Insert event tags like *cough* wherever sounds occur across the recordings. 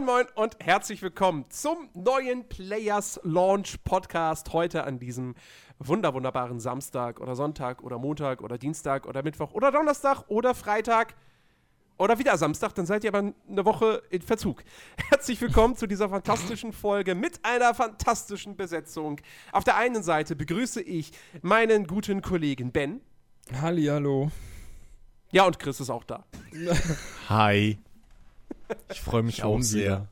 Moin, moin und herzlich willkommen zum neuen Players Launch Podcast heute an diesem wunder wunderbaren Samstag oder Sonntag oder Montag oder Dienstag oder Mittwoch oder Donnerstag oder Freitag oder wieder Samstag, dann seid ihr aber eine Woche in Verzug. *laughs* Herzlich willkommen zu dieser fantastischen Folge mit einer fantastischen Besetzung. Auf der einen Seite begrüße ich meinen guten Kollegen Ben. Halli, hallo. Ja, und Chris ist auch da. Hi. *laughs* Ich freue mich auch sehr. Wieder.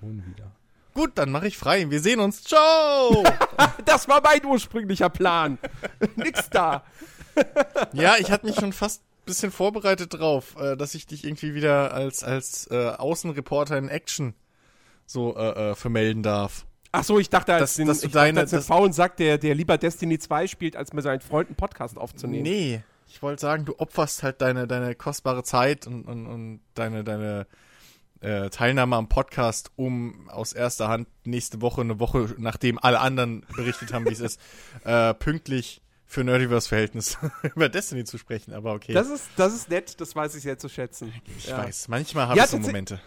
Schon wieder. Gut, dann mache ich frei. Wir sehen uns. Ciao! *laughs* das war mein ursprünglicher Plan. *laughs* Nix da. ja, ich hatte mich schon fast ein bisschen vorbereitet drauf, äh, dass ich dich irgendwie wieder als, als äh, Außenreporter in Action so äh, äh, vermelden darf. Ach so, ich dachte, als, dass, den, dass du deine, dachte, als den faulen Sack, der, der lieber Destiny 2 spielt, als mit seinen Freunden Podcast aufzunehmen. Nee, ich wollte sagen, du opferst halt deine, deine kostbare Zeit und, und, und deine, deine äh, Teilnahme am Podcast, um aus erster Hand nächste Woche, eine Woche, nachdem alle anderen berichtet haben, wie es ist, *laughs* äh, pünktlich für Nerdiverse-Verhältnis *laughs* über Destiny zu sprechen, aber okay. Das ist, das ist nett, das weiß ich sehr zu schätzen. Ich ja. weiß, manchmal habe Ja, ich so Momente.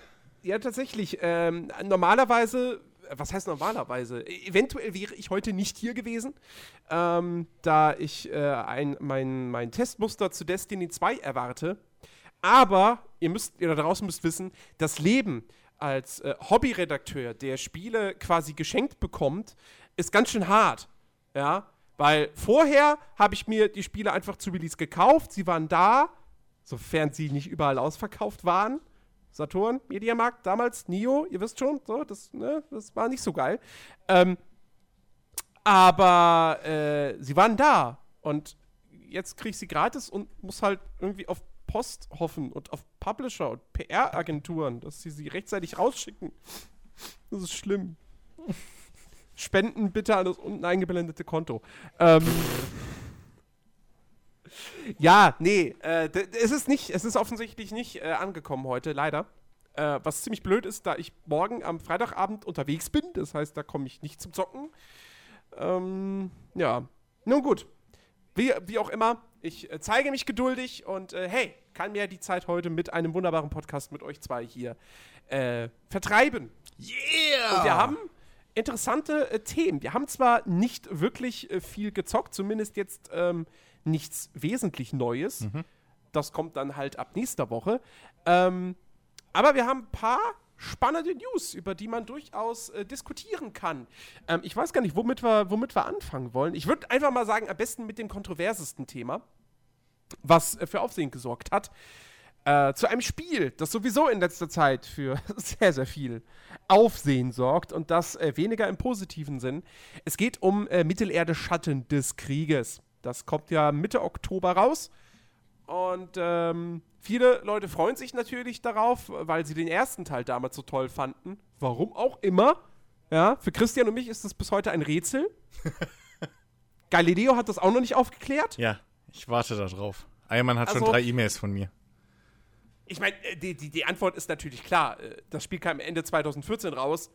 Ja, tatsächlich. Ähm, normalerweise, was heißt normalerweise? Eventuell wäre ich heute nicht hier gewesen, ähm, da ich äh, ein, mein, mein Testmuster zu Destiny 2 erwarte. Aber ihr müsst, ihr da draußen müsst wissen, das Leben als äh, Hobbyredakteur, der Spiele quasi geschenkt bekommt, ist ganz schön hart. Ja, weil vorher habe ich mir die Spiele einfach zu Release gekauft, sie waren da, sofern sie nicht überall ausverkauft waren. Saturn, Mediamarkt, damals, Nio, ihr wisst schon, so, das, ne, das war nicht so geil. Ähm, aber äh, sie waren da und jetzt kriege ich sie gratis und muss halt irgendwie auf Post hoffen und auf Publisher und PR-Agenturen, dass sie sie rechtzeitig rausschicken. Das ist schlimm. Spenden bitte an das unten eingeblendete Konto. Ähm, ja, nee, äh, es ist nicht, es ist offensichtlich nicht äh, angekommen heute, leider. Äh, was ziemlich blöd ist, da ich morgen am Freitagabend unterwegs bin. Das heißt, da komme ich nicht zum Zocken. Ähm, ja, nun gut. Wie, wie auch immer, ich äh, zeige mich geduldig und äh, hey, kann mir die Zeit heute mit einem wunderbaren Podcast mit euch zwei hier äh, vertreiben. Yeah! Und wir haben interessante äh, Themen. Wir haben zwar nicht wirklich äh, viel gezockt, zumindest jetzt ähm, nichts wesentlich Neues. Das kommt dann halt ab nächster Woche. Ähm, aber wir haben ein paar spannende News, über die man durchaus äh, diskutieren kann. Ähm, ich weiß gar nicht, womit wir, womit wir anfangen wollen. Ich würde einfach mal sagen, am besten mit dem kontroversesten Thema, was äh, für Aufsehen gesorgt hat. Äh, zu einem Spiel, das sowieso in letzter Zeit für *laughs* sehr, sehr viel Aufsehen sorgt und das äh, weniger im positiven Sinn. Es geht um äh, Mittelerde Schatten des Krieges. Das kommt ja Mitte Oktober raus. Und ähm, viele Leute freuen sich natürlich darauf, weil sie den ersten Teil damals so toll fanden. Warum auch immer. Ja, für Christian und mich ist das bis heute ein Rätsel. *laughs* Galileo hat das auch noch nicht aufgeklärt. Ja, ich warte da drauf. Eiermann hat Also- schon drei E-Mails von mir. Ich meine, äh, die, die, die Antwort ist natürlich klar. Äh, Das Spiel kam Ende 2014 raus.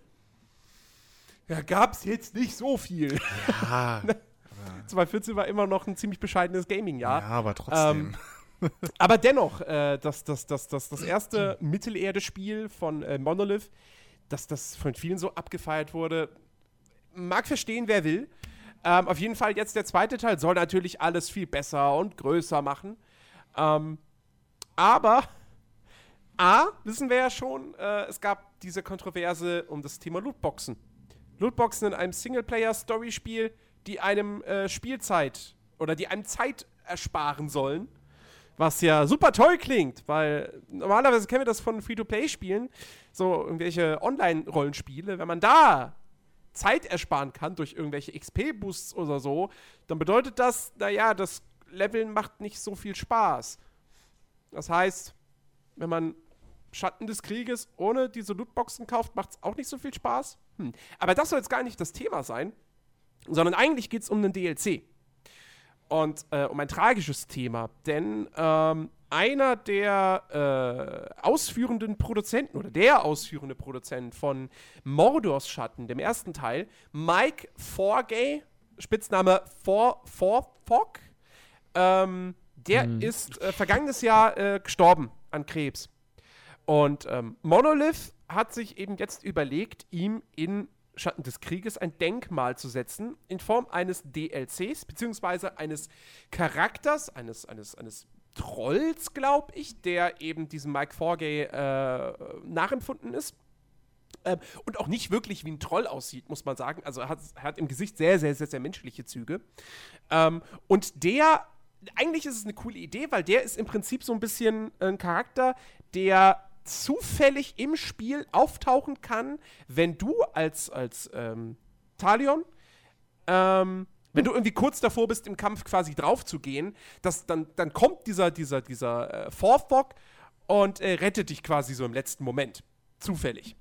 Ja, gab's jetzt nicht so viel. Ja, *laughs* 2014 war immer noch ein ziemlich bescheidenes Gaming-Jahr. ja aber trotzdem. *laughs* Aber dennoch, äh, das, das, das, das, das erste Mittelerde-Spiel von äh, Monolith, dass das von vielen so abgefeiert wurde, mag verstehen, wer will. Ähm, auf jeden Fall jetzt der zweite Teil soll natürlich alles viel besser und größer machen. Ähm, aber *laughs* A, wissen wir ja schon, äh, es gab diese Kontroverse um das Thema Lootboxen. Lootboxen in einem Singleplayer-Story-Spiel, die einem äh, Spielzeit oder die einem Zeit ersparen sollen. Was ja super toll klingt, weil normalerweise kennen wir das von Free-to-Play-Spielen, so irgendwelche Online-Rollenspiele. Wenn man da Zeit ersparen kann durch irgendwelche XP-Boosts oder so, dann bedeutet das, naja, das Leveln macht nicht so viel Spaß. Das heißt, wenn man Schatten des Krieges ohne diese Lootboxen kauft, macht es auch nicht so viel Spaß. Hm. Aber das soll jetzt gar nicht das Thema sein, sondern eigentlich geht es um einen DLC. Und äh, um ein tragisches Thema, denn ähm, einer der äh, ausführenden Produzenten oder der ausführende Produzent von Mordors Schatten, dem ersten Teil, Mike Forgay, Spitzname For, For, Fog, ähm, der ist äh, vergangenes Jahr äh, gestorben an Krebs. Und ähm, Monolith hat sich eben jetzt überlegt, ihm in Schatten des Krieges ein Denkmal zu setzen, in Form eines DLCs, beziehungsweise eines Charakters, eines, eines, eines Trolls, glaube ich, der eben diesem Mike Forgay äh, nachempfunden ist. Ähm, und auch nicht wirklich wie ein Troll aussieht, muss man sagen. Also er hat, hat im Gesicht sehr, sehr, sehr, sehr menschliche Züge. Ähm, und der, eigentlich ist es eine coole Idee, weil der ist im Prinzip so ein bisschen ein Charakter, der zufällig im Spiel auftauchen kann, wenn du als, als ähm, Talion ähm, wenn du irgendwie kurz davor bist, im Kampf quasi drauf zu gehen, das, dann, dann kommt dieser, dieser, dieser äh, Forthbock und äh, rettet dich quasi so im letzten Moment. Zufällig.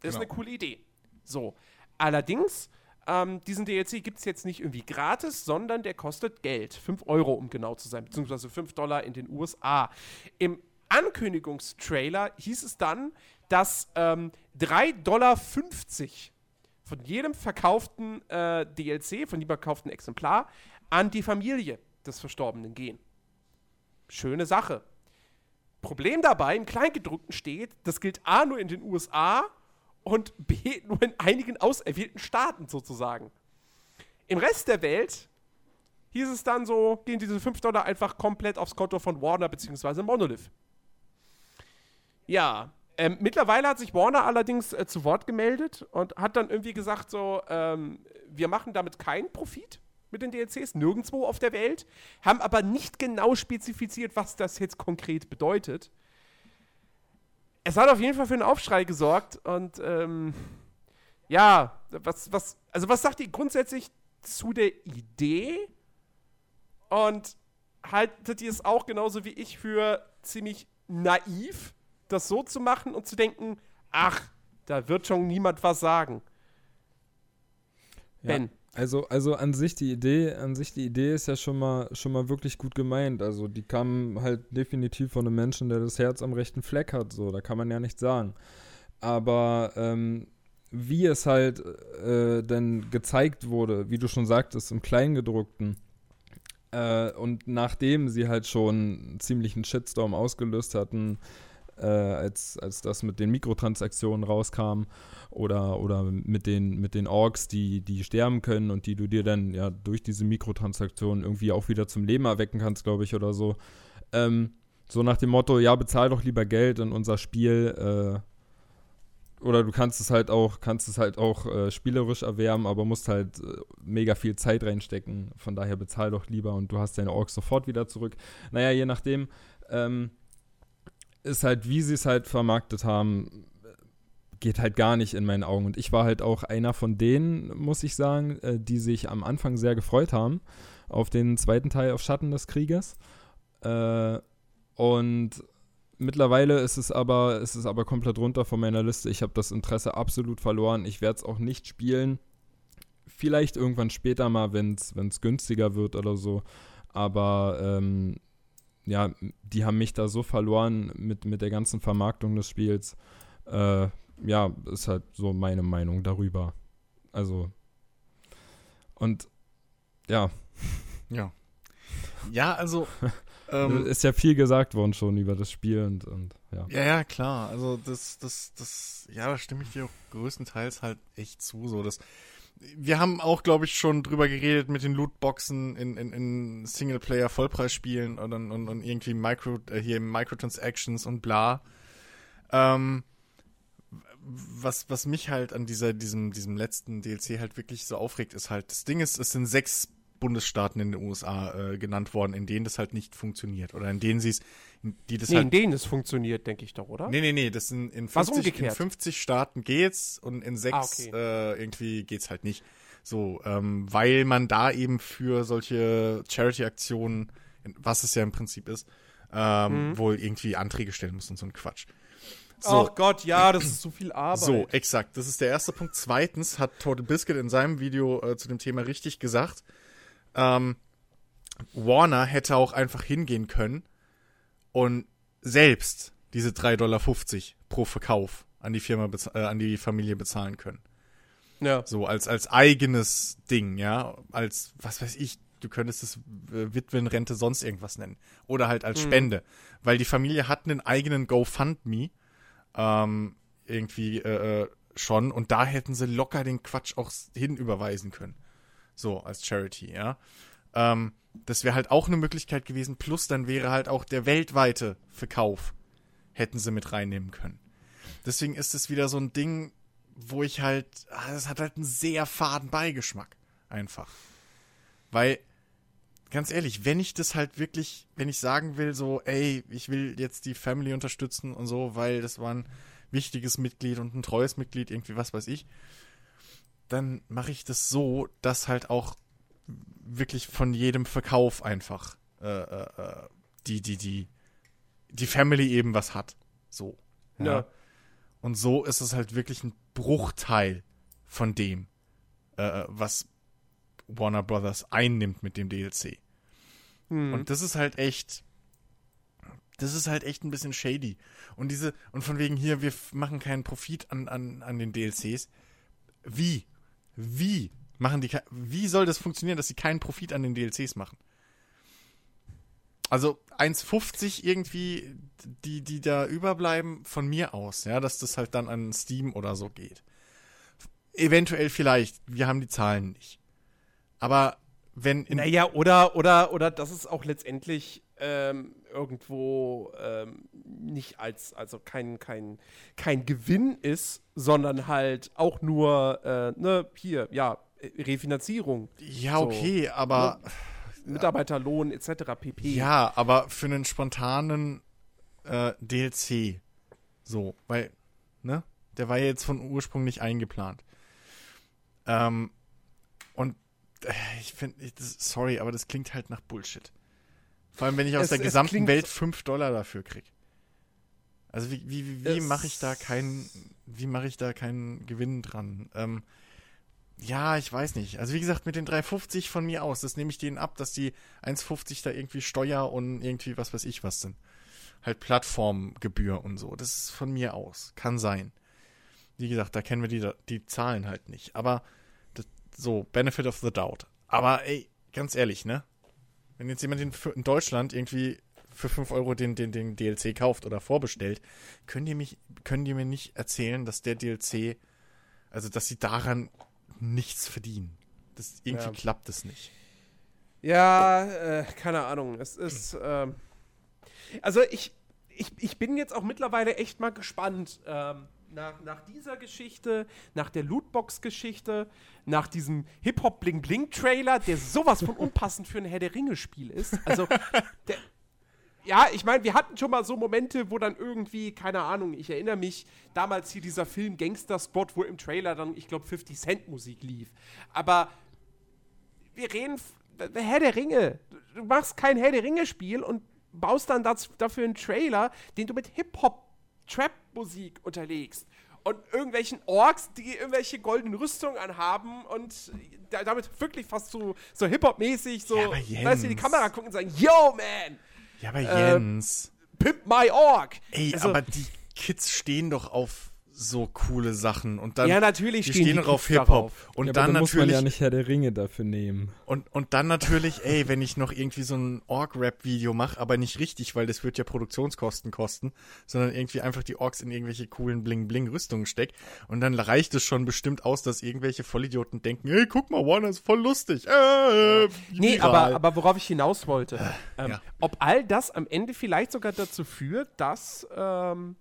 Das ist Genau. eine coole Idee. So. Allerdings, ähm, diesen DLC gibt es jetzt nicht irgendwie gratis, sondern der kostet Geld. 5 Euro, um genau zu sein, beziehungsweise 5 Dollar in den USA. Im Ankündigungstrailer hieß es dann, dass ähm, 3,50 Dollar von jedem verkauften äh, DLC, von jedem verkauften Exemplar an die Familie des Verstorbenen gehen. Schöne Sache. Problem dabei, im Kleingedruckten steht, das gilt A nur in den USA und B *laughs* nur in einigen auserwählten Staaten sozusagen. Im Rest der Welt hieß es dann so, gehen diese 5 Dollar einfach komplett aufs Konto von Warner bzw. Monolith. Ja, ähm, mittlerweile hat sich Warner allerdings äh, zu Wort gemeldet und hat dann irgendwie gesagt so, ähm, wir machen damit keinen Profit mit den DLCs, nirgendwo auf der Welt, haben aber nicht genau spezifiziert, was das jetzt konkret bedeutet. Es hat auf jeden Fall für einen Aufschrei gesorgt und ähm, ja, was, was, also was sagt ihr grundsätzlich zu der Idee? Und haltet ihr es auch genauso wie ich für ziemlich naiv, das so zu machen und zu denken, ach, da wird schon niemand was sagen. Ja. Ben. Also, also an sich die Idee, an sich die Idee ist ja schon mal, schon mal wirklich gut gemeint. Also die kam halt definitiv von einem Menschen, der das Herz am rechten Fleck hat. So, da kann man ja nichts sagen. Aber ähm, wie es halt äh, dann gezeigt wurde, wie du schon sagtest, im Kleingedruckten, äh, und nachdem sie halt schon einen ziemlichen Shitstorm ausgelöst hatten, äh, als, als das mit den Mikrotransaktionen rauskam oder, oder mit den, mit den Orks, die, die sterben können und die du dir dann ja durch diese Mikrotransaktionen irgendwie auch wieder zum Leben erwecken kannst, glaube ich, oder so. Ähm, so nach dem Motto, ja, bezahl doch lieber Geld in unser Spiel, äh, oder du kannst es halt auch, kannst es halt auch äh, spielerisch erwerben, aber musst halt äh, mega viel Zeit reinstecken. Von daher bezahl doch lieber und du hast deine Orks sofort wieder zurück. Naja, je nachdem, ähm, ist halt, wie sie es halt vermarktet haben, geht halt gar nicht in meinen Augen. Und ich war halt auch einer von denen, muss ich sagen, äh, die sich am Anfang sehr gefreut haben auf den zweiten Teil auf Schatten des Krieges. Äh, und mittlerweile ist es aber, ist es aber komplett runter von meiner Liste. Ich habe das Interesse absolut verloren. Ich werde es auch nicht spielen. Vielleicht irgendwann später mal, wenn es günstiger wird oder so. Aber ähm, ja, die haben mich da so verloren mit, mit der ganzen Vermarktung des Spiels. Äh, ja, ist halt so meine Meinung darüber. Also, und ja, Ja. Ja, also. *laughs* ähm, ist ja viel gesagt worden schon über das Spiel und, und ja. ja, ja, klar. Also das, das, das, ja, da stimme ich dir auch größtenteils halt echt zu. So, das, wir haben auch, glaube ich, schon drüber geredet mit den Lootboxen in, in, in Singleplayer-Vollpreisspielen und, und, und irgendwie Micro, äh, hier Microtransactions und bla. Ähm, was, was mich halt an dieser, diesem, diesem letzten DLC halt wirklich so aufregt, ist halt, das Ding ist, es sind sechs Bundesstaaten in den USA äh, genannt worden, in denen das halt nicht funktioniert. Oder in denen sie es, die das Nee, halt in denen es funktioniert, denke ich doch, oder? Nee, nee, nee, das sind in Was 50, in umgekehrt? 50 Staaten geht's und in sechs Ah, okay. äh, irgendwie geht's halt nicht. So, ähm, weil man da eben für solche Charity-Aktionen, was es ja im Prinzip ist, ähm, Mhm. wohl irgendwie Anträge stellen muss und so ein Quatsch. So, Ach Gott, ja, das ist so viel Arbeit. so, exakt. Das ist der erste Punkt. Zweitens hat Total Biscuit in seinem Video äh, zu dem Thema richtig gesagt, ähm, Warner hätte auch einfach hingehen können und selbst diese 3,50 Dollar pro Verkauf an die Firma, äh, an die Familie bezahlen können. Ja. So als, als eigenes Ding, ja. Als, was weiß ich, du könntest es äh, Witwenrente sonst irgendwas nennen. Oder halt als Mhm. Spende. Weil die Familie hat einen eigenen GoFundMe. Ähm, irgendwie äh, äh, schon und da hätten sie locker den Quatsch auch hinüberweisen können. So, als Charity, ja. Ähm, das wäre halt auch eine Möglichkeit gewesen, plus dann wäre halt auch der weltweite Verkauf, hätten sie mit reinnehmen können. Deswegen ist es wieder so ein Ding, wo ich halt, es hat halt einen sehr faden Beigeschmack. Einfach. Weil, ganz ehrlich, wenn ich das halt wirklich, wenn ich sagen will, so, ey, ich will jetzt die Family unterstützen und so, weil das war ein wichtiges Mitglied und ein treues Mitglied, irgendwie was weiß ich, dann mache ich das so, dass halt auch wirklich von jedem Verkauf einfach äh, äh, äh die, die, die, die Family eben was hat. So. Ja. ja. Und so ist es halt wirklich ein Bruchteil von dem, äh, was Warner Brothers einnimmt mit dem DLC. Hm. Und das ist halt echt. Das ist halt echt ein bisschen shady. Und diese, und von wegen hier, wir machen keinen Profit an, an, an den DLCs. Wie? Wie machen die, wie soll das funktionieren, dass sie keinen Profit an den DLCs machen? Also 1,50 irgendwie, die, die da überbleiben, von mir aus, ja, dass das halt dann an Steam oder so geht. Eventuell vielleicht, wir haben die Zahlen nicht. Aber wenn. naja, oder, oder, oder dass es auch letztendlich ähm, irgendwo ähm, nicht als, also kein, kein, kein Gewinn ist, sondern halt auch nur, äh, ne, hier, ja, Refinanzierung. Ja, okay, so, aber. Ne? Mitarbeiterlohn etc. pp. Ja, aber für einen spontanen äh, DLC. So, weil, ne? Der war ja jetzt von Ursprung nicht eingeplant. Ähm, und äh, ich finde, sorry, aber das klingt halt nach Bullshit. Vor allem, wenn ich aus es, der gesamten Welt 5 Dollar dafür krieg. Also wie, wie, wie mache ich da keinen, wie mache ich da keinen Gewinn dran? Ähm, ja, ich weiß nicht. Also wie gesagt, mit den 3,50 von mir aus, das nehme ich denen ab, dass die 1,50 da irgendwie Steuer und irgendwie was weiß ich was sind. Halt Plattformgebühr und so. Das ist von mir aus. Kann sein. Wie gesagt, da kennen wir die, die Zahlen halt nicht. Aber das, so, Benefit of the Doubt. Aber ey, ganz ehrlich, ne? Wenn jetzt jemand in, Deutschland irgendwie für 5 Euro den, den, den DLC kauft oder vorbestellt, können die, mich, können die mir nicht erzählen, dass der DLC, also dass sie daran nichts verdienen. Das, irgendwie ja. klappt es nicht. Ja, äh, keine Ahnung. Es ist. Äh, also ich, ich, ich bin jetzt auch mittlerweile echt mal gespannt. Ähm, nach, nach dieser Geschichte, nach der Lootbox-Geschichte, nach diesem Hip-Hop-Bling-Bling-Trailer, der sowas von *laughs* unpassend für ein Herr der Ringe-Spiel ist. Also, der, ja, ich meine, wir hatten schon mal so Momente, wo dann irgendwie, keine Ahnung, ich erinnere mich, damals hier dieser Film Gangster Spot, wo im Trailer dann, ich glaube, 50 Cent Musik lief. Aber wir reden, Herr der Ringe. Du machst kein Herr der Ringe-Spiel und baust dann das, dafür einen Trailer, den du mit Hip-Hop-Trap-Musik unterlegst. Und irgendwelchen Orks, die irgendwelche goldenen Rüstungen anhaben und damit wirklich fast so, so Hip-Hop-mäßig so, ja, weißt du, die Kamera gucken und sagen, Yo, man! Ja, aber Jens. Äh, Pimp my Org. Ey, also, aber die Kids stehen doch auf so coole Sachen und dann ja natürlich die stehen, stehen die auf Hip Hop und ja, dann, dann muss man ja nicht Herr der Ringe dafür nehmen. und und dann natürlich ey wenn ich noch irgendwie so ein Org Rap Video mache aber nicht richtig weil das wird ja Produktionskosten kosten sondern irgendwie einfach die Orks in irgendwelche coolen Bling Bling Rüstungen steckt und dann reicht es schon bestimmt aus dass irgendwelche Vollidioten denken ey guck mal Warner ist voll lustig äh, nee aber aber worauf ich hinaus wollte ähm, ja. ob all das am Ende vielleicht sogar dazu führt dass ähm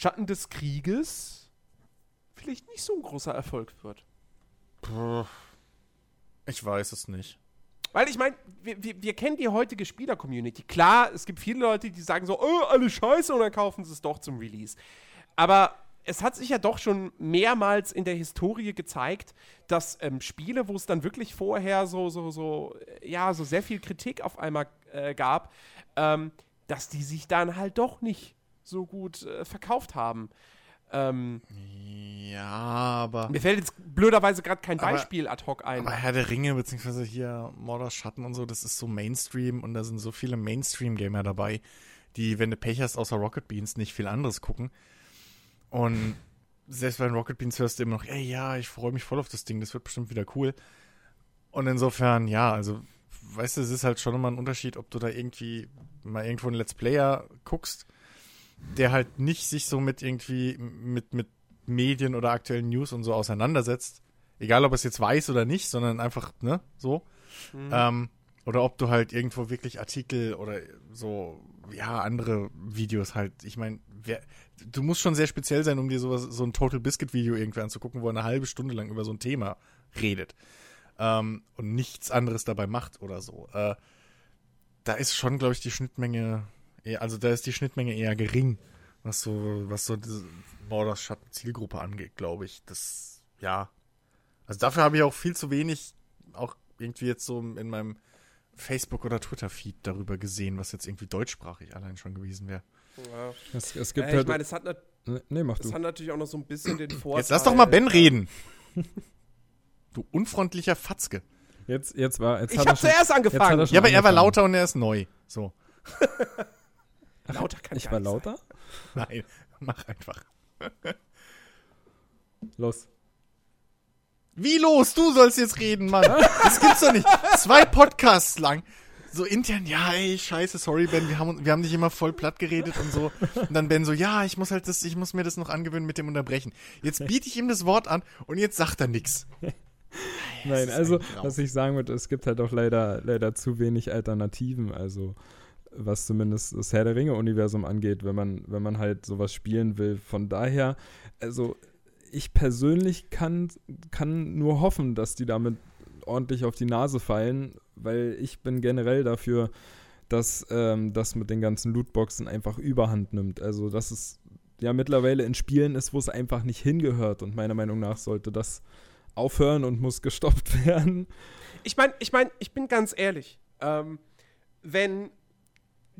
Schatten des Krieges vielleicht nicht so ein großer Erfolg wird. Ich weiß es nicht. Weil ich meine, wir, wir, wir, kennen die heutige Spieler-Community. Klar, es gibt viele Leute, die sagen so, oh, alle scheiße, und dann kaufen sie es doch zum Release. Aber es hat sich ja doch schon mehrmals in der Historie gezeigt, dass ähm, Spiele, wo es dann wirklich vorher so, so, so, ja, so sehr viel Kritik auf einmal äh, gab, ähm, dass die sich dann halt doch nicht so gut äh, verkauft haben. Ähm, ja, aber. Mir fällt jetzt blöderweise gerade kein Beispiel ad hoc ein. Aber Herr der Ringe, beziehungsweise hier Mordor Schatten und so, das ist so Mainstream und da sind so viele Mainstream-Gamer dabei, die, wenn du Pech hast, außer Rocket Beans nicht viel anderes gucken. Und selbst bei den Rocket Beans hörst du immer noch, ey, ja, ich freue mich voll auf das Ding, das wird bestimmt wieder cool. Und insofern, ja, also, weißt du, es ist halt schon immer ein Unterschied, ob du da irgendwie mal irgendwo einen Let's Player guckst der halt nicht sich so mit irgendwie mit mit Medien oder aktuellen News und so auseinandersetzt, egal ob es jetzt weiß oder nicht, sondern einfach, ne, so. Mhm. Ähm, oder ob du halt irgendwo wirklich Artikel oder so, ja, andere Videos halt, ich meine, du musst schon sehr speziell sein, um dir sowas, so ein Total Biscuit Video irgendwie anzugucken, wo er eine halbe Stunde lang über so ein Thema redet. Ähm, und nichts anderes dabei macht oder so. Äh, da ist schon, glaube ich, die Schnittmenge, also da ist die Schnittmenge eher gering, was so, was so diese Borders Schatten Zielgruppe angeht, glaube ich. Das, ja. Also dafür habe ich auch viel zu wenig, auch irgendwie jetzt so in meinem Facebook- oder Twitter-Feed darüber gesehen, was jetzt irgendwie deutschsprachig allein schon gewesen wäre. Ja. Es, es gibt Äh, halt. ich meine, es hat, nee, mach es du. hat natürlich auch noch so ein bisschen den Vorteil. Jetzt lass doch mal Ben äh, reden. *laughs* Du unfreundlicher Fatzke. Jetzt, jetzt war. Jetzt Ich hat er habe schon- zuerst angefangen. Ja, aber er war lauter und er ist neu. So. *laughs* Lauter kann Ich gar war nicht sein. lauter? Nein, mach einfach. Los. Wie los? Du sollst jetzt reden, Mann. Das gibt's doch nicht. Zwei Podcasts lang. So intern, ja, ey, scheiße, sorry, Ben, wir haben, wir haben dich immer voll platt geredet und so. Und dann Ben so, ja, ich muss halt das, ich muss mir das noch angewöhnen mit dem Unterbrechen. Jetzt biete ich ihm das Wort an und jetzt sagt er nix. Nein, also, was ich sagen würde, es gibt halt auch leider, leider zu wenig Alternativen, also was zumindest das Herr der Ringe-Universum angeht, wenn man, wenn man halt sowas spielen will. Von daher, also ich persönlich kann, kann nur hoffen, dass die damit ordentlich auf die Nase fallen, weil ich bin generell dafür, dass ähm, das mit den ganzen Lootboxen einfach überhand nimmt. Also, dass es ja mittlerweile in Spielen ist, wo es einfach nicht hingehört und meiner Meinung nach sollte das aufhören und muss gestoppt *laughs* werden. Ich meine, ich meine, ich bin ganz ehrlich. Ähm, wenn,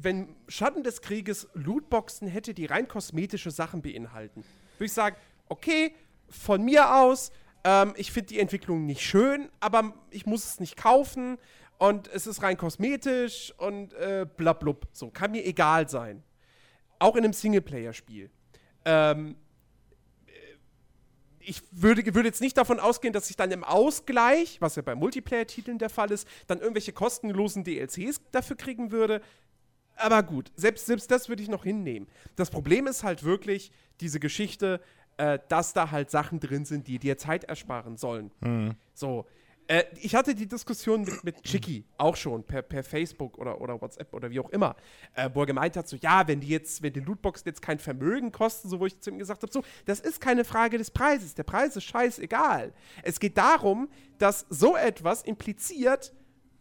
wenn Schatten des Krieges Lootboxen hätte, die rein kosmetische Sachen beinhalten, würde ich sagen, okay, von mir aus, ähm, ich finde die Entwicklung nicht schön, aber ich muss es nicht kaufen und es ist rein kosmetisch und äh, blablub. So, kann mir egal sein. Auch in einem Singleplayer-Spiel. Ähm, ich würde, würde jetzt nicht davon ausgehen, dass ich dann im Ausgleich, was ja bei Multiplayer-Titeln der Fall ist, dann irgendwelche kostenlosen DLCs dafür kriegen würde. Aber gut, selbst, selbst das würde ich noch hinnehmen. Das Problem ist halt wirklich diese Geschichte, äh, dass da halt Sachen drin sind, die dir Zeit ersparen sollen. So. Äh, ich hatte die Diskussion mit, mit Chicky auch schon per, per Facebook oder, oder WhatsApp oder wie auch immer, äh, wo er gemeint hat, so, ja, wenn die jetzt, wenn die Lootboxen jetzt kein Vermögen kosten, so wo ich zu ihm gesagt habe, so, das ist keine Frage des Preises. Der Preis ist scheißegal. Es geht darum, dass so etwas impliziert,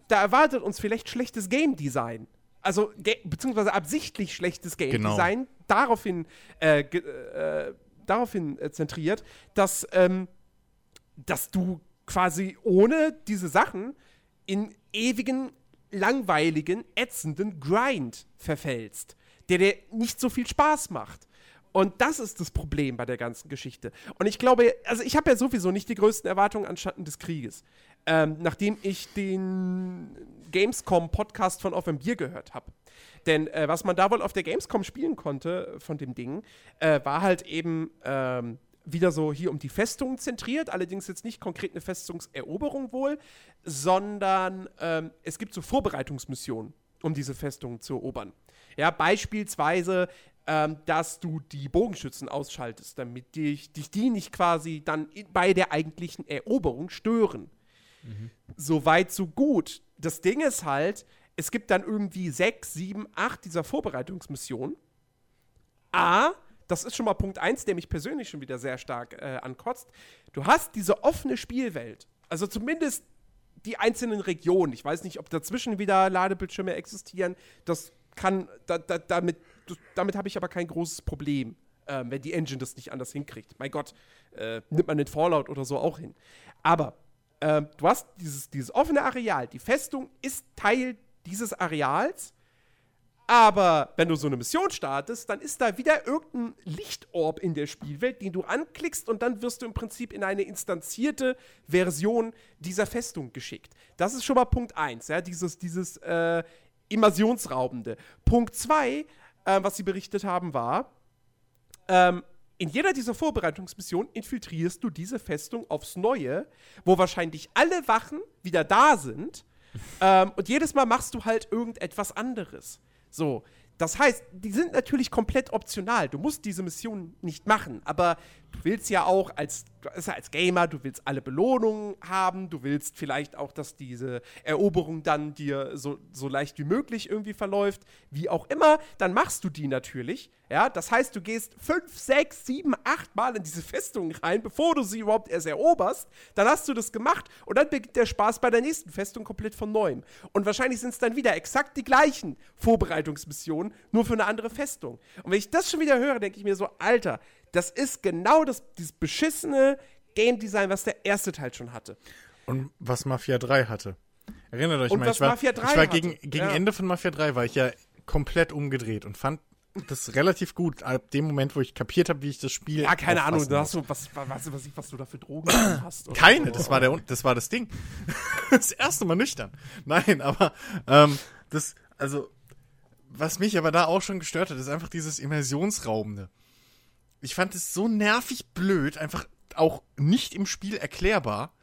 da erwartet uns vielleicht schlechtes Game Design. Also, beziehungsweise absichtlich schlechtes Game Genau. Design, daraufhin, äh, äh, daraufhin äh, zentriert, dass, ähm, dass du quasi ohne diese Sachen in ewigen, langweiligen, ätzenden Grind verfällst, der dir nicht so viel Spaß macht. Und das ist das Problem bei der ganzen Geschichte. Und ich glaube, also ich habe ja sowieso nicht die größten Erwartungen an Schatten des Krieges. Ähm, nachdem ich den Gamescom-Podcast von Auf ein Bier gehört habe. Denn äh, was man da wohl auf der Gamescom spielen konnte von dem Ding, äh, war halt eben ähm, wieder so hier um die Festung zentriert, allerdings jetzt nicht konkret eine Festungseroberung wohl, sondern ähm, es gibt so Vorbereitungsmissionen, um diese Festung zu erobern. Ja, beispielsweise, ähm, dass du die Bogenschützen ausschaltest, damit dich, dich die nicht quasi dann bei der eigentlichen Eroberung stören. So weit, so gut. Das Ding ist halt, es gibt dann irgendwie sechs, sieben, acht dieser Vorbereitungsmissionen. A, das ist schon mal Punkt eins, der mich persönlich schon wieder sehr stark äh, ankotzt. Du hast diese offene Spielwelt. Also zumindest die einzelnen Regionen. Ich weiß nicht, ob dazwischen wieder Ladebildschirme existieren. Das kann, da, da, damit, damit habe ich aber kein großes Problem, ähm, wenn die Engine das nicht anders hinkriegt. Mein Gott, äh, nimmt man den Fallout oder so auch hin. Aber ähm, du hast dieses, dieses offene Areal. Die Festung ist Teil dieses Areals. Aber wenn du so eine Mission startest, dann ist da wieder irgendein Lichtorb in der Spielwelt, den du anklickst und dann wirst du im Prinzip in eine instanzierte Version dieser Festung geschickt. Das ist schon mal Punkt 1, ja, dieses, dieses äh, Immersionsraubende. Punkt 2, äh, was sie berichtet haben, war, ähm, in jeder dieser Vorbereitungsmissionen infiltrierst du diese Festung aufs Neue, wo wahrscheinlich alle Wachen wieder da sind. *laughs* ähm, und jedes Mal machst du halt irgendetwas anderes. So, Das heißt, die sind natürlich komplett optional. Du musst diese Mission nicht machen, aber willst ja auch als, als Gamer, du willst alle Belohnungen haben, du willst vielleicht auch, dass diese Eroberung dann dir so, so leicht wie möglich irgendwie verläuft, wie auch immer, dann machst du die natürlich. Ja, das heißt, du gehst fünf, sechs, sieben, acht Mal in diese Festung rein, bevor du sie überhaupt erst eroberst. Dann hast du das gemacht und dann beginnt der Spaß bei der nächsten Festung komplett von neuem. Und wahrscheinlich sind es dann wieder exakt die gleichen Vorbereitungsmissionen, nur für eine andere Festung. Und wenn ich das schon wieder höre, denke ich mir so, Alter, das ist genau das dieses beschissene Game Design, was der erste Teil schon hatte. Und was Mafia 3 hatte. Erinnert euch Und mal, ich war, Mafia 3 ich war hatte. gegen, gegen Ja. Ende von Mafia 3 war ich ja komplett umgedreht und fand das relativ gut. Ab dem Moment, wo ich kapiert habe, wie ich das Spiel. Ja, keine Ahnung, du hast so, was, was, was, was, du da für Drogen hast. oder Keine, so. das war, der, das war das Ding. *laughs* Das erste Mal nüchtern. Nein, aber ähm, das, also, was mich aber da auch schon gestört hat, ist einfach dieses Immersionsraubende. Ich fand es so nervig blöd, einfach auch nicht im Spiel erklärbar.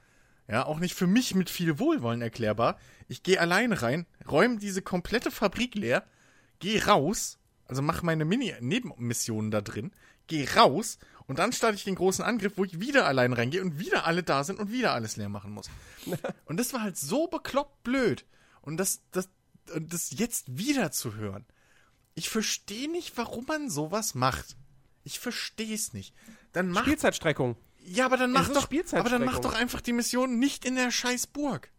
Ja, auch nicht für mich mit viel Wohlwollen erklärbar. Ich gehe alleine rein, räume diese komplette Fabrik leer, gehe raus, also mache meine Mini-Nebenmissionen da drin, gehe raus und dann starte ich den großen Angriff, wo ich wieder allein reingehe und wieder alle da sind und wieder alles leer machen muss. *laughs* und das war halt so bekloppt blöd. Und das, das, und das jetzt wieder zu hören. Ich verstehe nicht, warum man sowas macht. Ich verstehe es nicht. Dann mach Spielzeitstreckung. ja, aber dann mach doch, aber dann mach doch einfach die Mission nicht in der scheiß Burg.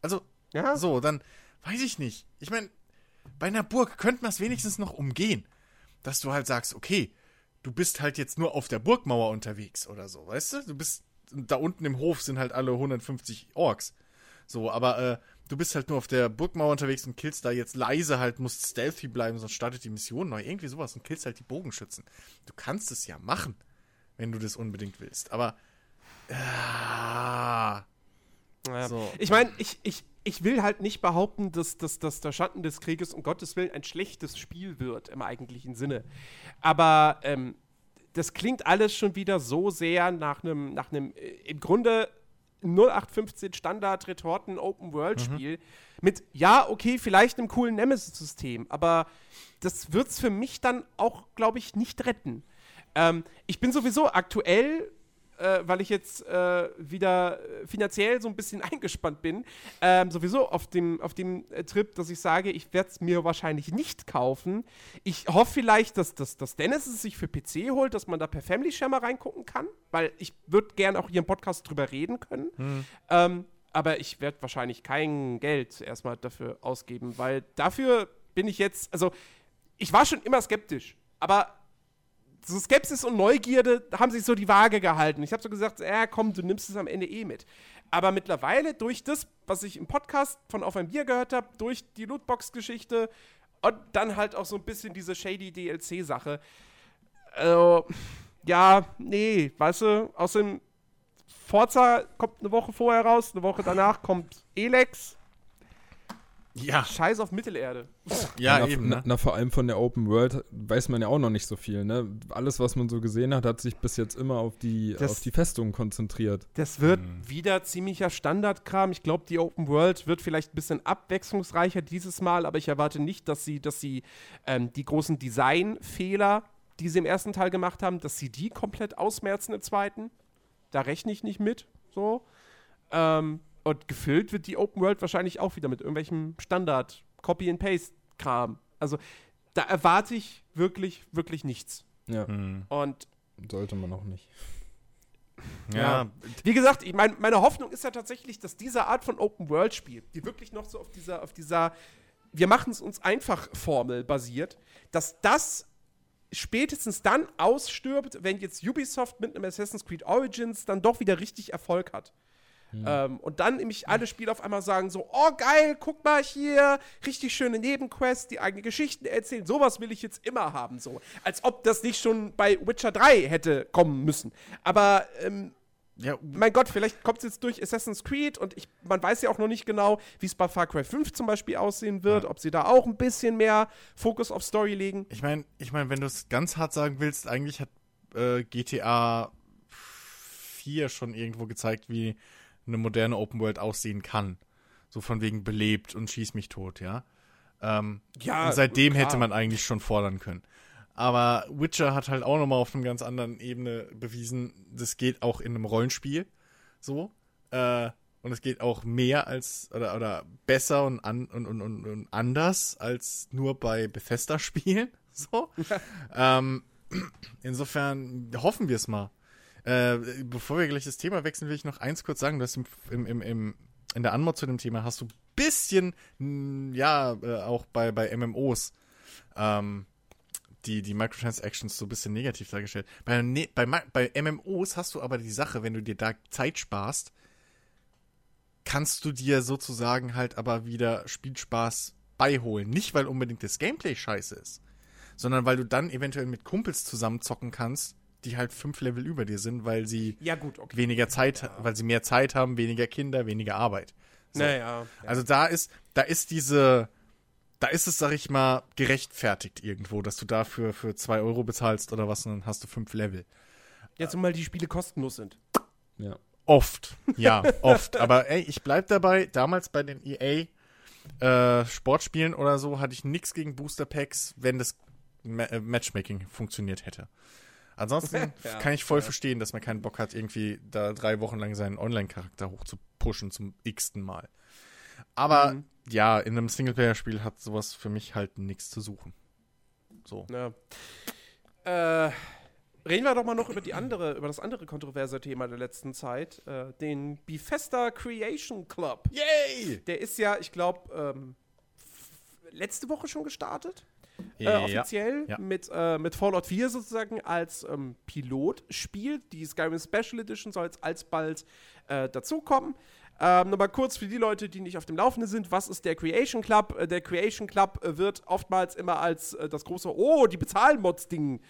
Also, Ja. so, dann weiß ich nicht. Ich meine, bei einer Burg könnte man es wenigstens noch umgehen. Dass du halt sagst, okay, du bist halt jetzt nur auf der Burgmauer unterwegs oder so, weißt du? Du bist, da unten im Hof sind halt alle 150 Orks. So, aber äh, du bist halt nur auf der Burgmauer unterwegs und killst da jetzt leise halt, musst stealthy bleiben, sonst startet die Mission neu. Irgendwie sowas und killst halt die Bogenschützen. Du kannst es ja machen, wenn du das unbedingt willst. Aber, ah, Ja. So. Ich meine, ich, ich, ich will halt nicht behaupten, dass, dass, dass der Schatten des Krieges um Gottes Willen ein schlechtes Spiel wird im eigentlichen Sinne. Aber ähm, das klingt alles schon wieder so sehr nach einem, nach einem äh, im Grunde 0815 Standard-Retorten-Open-World-Spiel mit, ja, okay, vielleicht einem coolen Nemesis-System, aber das wird es für mich dann auch, glaube ich, nicht retten. Ähm, ich bin sowieso aktuell, äh, weil ich jetzt äh, wieder äh, finanziell so ein bisschen *laughs* eingespannt bin, ähm, sowieso auf dem, auf dem äh, Trip, dass ich sage, ich werde es mir wahrscheinlich nicht kaufen. Ich hoffe vielleicht, dass, dass, dass Dennis es sich für PC holt, dass man da per Family Share mal reingucken kann, weil ich würde gern auch hier im Podcast drüber reden können. Ähm, aber ich werde wahrscheinlich kein Geld erstmal dafür ausgeben, weil dafür bin ich jetzt, also ich war schon immer skeptisch, aber so Skepsis und Neugierde haben sich so die Waage gehalten. Ich habe so gesagt, ja, komm, du nimmst es am Ende eh mit. Aber mittlerweile durch das, was ich im Podcast von Auf ein Bier gehört habe, durch die Lootbox-Geschichte und dann halt auch so ein bisschen diese shady DLC-Sache. Also, ja, nee, weißt du, außerdem Forza kommt eine Woche vorher raus, eine Woche danach kommt Elex. Ja, Scheiß auf Mittelerde. ja, na, eben, na, ne? na, vor allem von der Open World weiß man ja auch noch nicht so viel. Ne? Alles, was man so gesehen hat, hat sich bis jetzt immer auf die, Das- auf die Festung konzentriert. Das wird wieder ziemlicher Standardkram. Ich glaube, die Open World wird vielleicht ein bisschen abwechslungsreicher dieses Mal, aber ich erwarte nicht, dass sie, dass sie ähm, die großen Designfehler, die sie im ersten Teil gemacht haben, dass sie die komplett ausmerzen im zweiten. Da rechne ich nicht mit. So. Ähm, und gefüllt wird die Open World wahrscheinlich auch wieder mit irgendwelchem Standard Copy-and-Paste-Kram. Also da erwarte ich wirklich, wirklich nichts. Ja, Hm. Und sollte man auch nicht. Ja, Wie gesagt, ich mein, meine Hoffnung ist ja tatsächlich, dass diese Art von Open-World-Spiel, die wirklich noch so auf dieser, auf dieser wir machen es uns einfach Formel basiert, dass das spätestens dann ausstirbt, wenn jetzt Ubisoft mit einem Assassin's Creed Origins dann doch wieder richtig Erfolg hat. Ähm, und dann nämlich alle Spiele auf einmal sagen so, oh geil, guck mal hier, richtig schöne Nebenquests, die eigene Geschichten erzählen, sowas will ich jetzt immer haben, so. Als ob das nicht schon bei Witcher 3 hätte kommen müssen. Aber ähm, ja, mein Gott, vielleicht kommt es jetzt durch Assassin's Creed und ich, man weiß ja auch noch nicht genau, wie es bei Far Cry 5 zum Beispiel aussehen wird, ob sie da auch ein bisschen mehr Fokus auf Story legen. ich meine, ich mein, wenn du es ganz hart sagen willst, eigentlich hat äh, GTA 4 schon irgendwo gezeigt, wie eine moderne Open World aussehen kann. So von wegen belebt und schieß mich tot, ja. Ähm, Ja, und seitdem klar. hätte man eigentlich schon fordern können. Aber Witcher hat halt auch nochmal auf einer ganz anderen Ebene bewiesen, das geht auch in einem Rollenspiel so. Äh, und es geht auch mehr als, oder, oder besser und, an, und, und, und, und anders als nur bei Bethesda-Spielen. *laughs* So. *laughs* ähm, insofern hoffen wir es mal. Äh, bevor wir gleich das Thema wechseln, will ich noch eins kurz sagen. Du hast im, im, im, in der Anmod zu dem Thema hast du ein bisschen, ja, äh, auch bei, bei MMOs, ähm, die, die Microtransactions so ein bisschen negativ dargestellt. Bei, ne, bei, bei MMOs hast du aber die Sache, wenn du dir da Zeit sparst, kannst du dir sozusagen halt aber wieder Spielspaß beiholen. Nicht, weil unbedingt das Gameplay scheiße ist, sondern weil du dann eventuell mit Kumpels zusammen zocken kannst, die halt fünf Level über dir sind, weil sie Ja, gut, okay. weniger Zeit, weil sie mehr Zeit haben, weniger Kinder, weniger Arbeit. So. Naja. Also da ist, da ist diese, da ist es, sag ich mal, gerechtfertigt irgendwo, dass du dafür für zwei Euro bezahlst oder was, und dann hast du fünf Level. Jetzt mal die Spiele kostenlos sind. Ja. Oft, ja, oft. Aber ey, ich bleib dabei. Damals bei den EA äh, Sportspielen oder so hatte ich nichts gegen Booster Packs, wenn das Ma äh, Matchmaking funktioniert hätte. Ansonsten *laughs* Ja, kann ich voll ja. verstehen, dass man keinen Bock hat, irgendwie da drei Wochen lang seinen Online-Charakter hoch zu pushen zum x-ten Mal. Aber Mhm. ja, in einem Singleplayer-Spiel hat sowas für mich halt nichts zu suchen. So. Ja. Äh, reden wir doch mal noch über die andere, über das andere kontroverse Thema der letzten Zeit, äh, den Bethesda Creation Club. Yay! Der ist ja, ich glaube, ähm, letzte Woche schon gestartet. Äh, offiziell Ja. Mit, äh, mit Fallout 4 sozusagen als ähm, Pilotspiel. Die Skyrim Special Edition soll jetzt alsbald äh, dazukommen. Ähm, Nochmal kurz für die Leute, die nicht auf dem Laufenden sind, was ist der Creation Club? Äh, der Creation Club äh, wird oftmals immer als äh, das große Oh, die Bezahlmods-Ding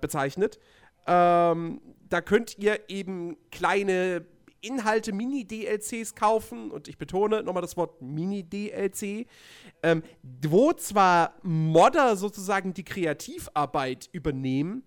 bezeichnet. Ähm, da könnt ihr eben kleine Inhalte, Mini-DLCs kaufen und ich betone nochmal das Wort Mini-DLC, ähm, wo zwar Modder sozusagen die Kreativarbeit übernehmen,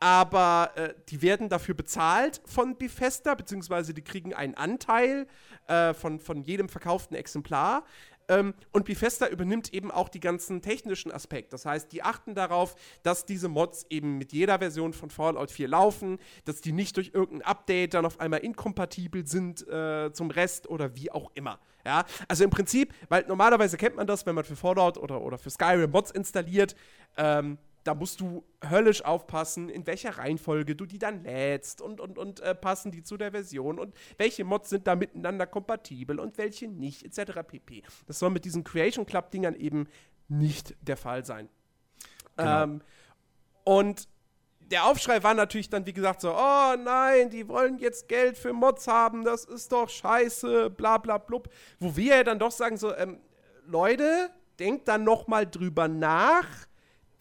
aber äh, die werden dafür bezahlt von Bethesda, beziehungsweise die kriegen einen Anteil äh, von, von jedem verkauften Exemplar. Ähm, und Bethesda übernimmt eben auch die ganzen technischen Aspekte. Das heißt, die achten darauf, dass diese Mods eben mit jeder Version von Fallout 4 laufen, dass die nicht durch irgendein Update dann auf einmal inkompatibel sind äh, zum Rest oder wie auch immer. Ja, also im Prinzip, weil normalerweise kennt man das, wenn man für Fallout oder, oder für Skyrim Mods installiert, ähm, da musst du höllisch aufpassen, in welcher Reihenfolge du die dann lädst und, und, und äh, passen die zu der Version und welche Mods sind da miteinander kompatibel und welche nicht, etc. pp. Das soll mit diesen Creation Club-Dingern eben nicht der Fall sein. Genau. Ähm, und der Aufschrei war natürlich dann, wie gesagt, so, oh nein, die wollen jetzt Geld für Mods haben, das ist doch scheiße, bla bla blub. Wo wir ja dann doch sagen, so, ähm, Leute, denkt dann noch mal drüber nach.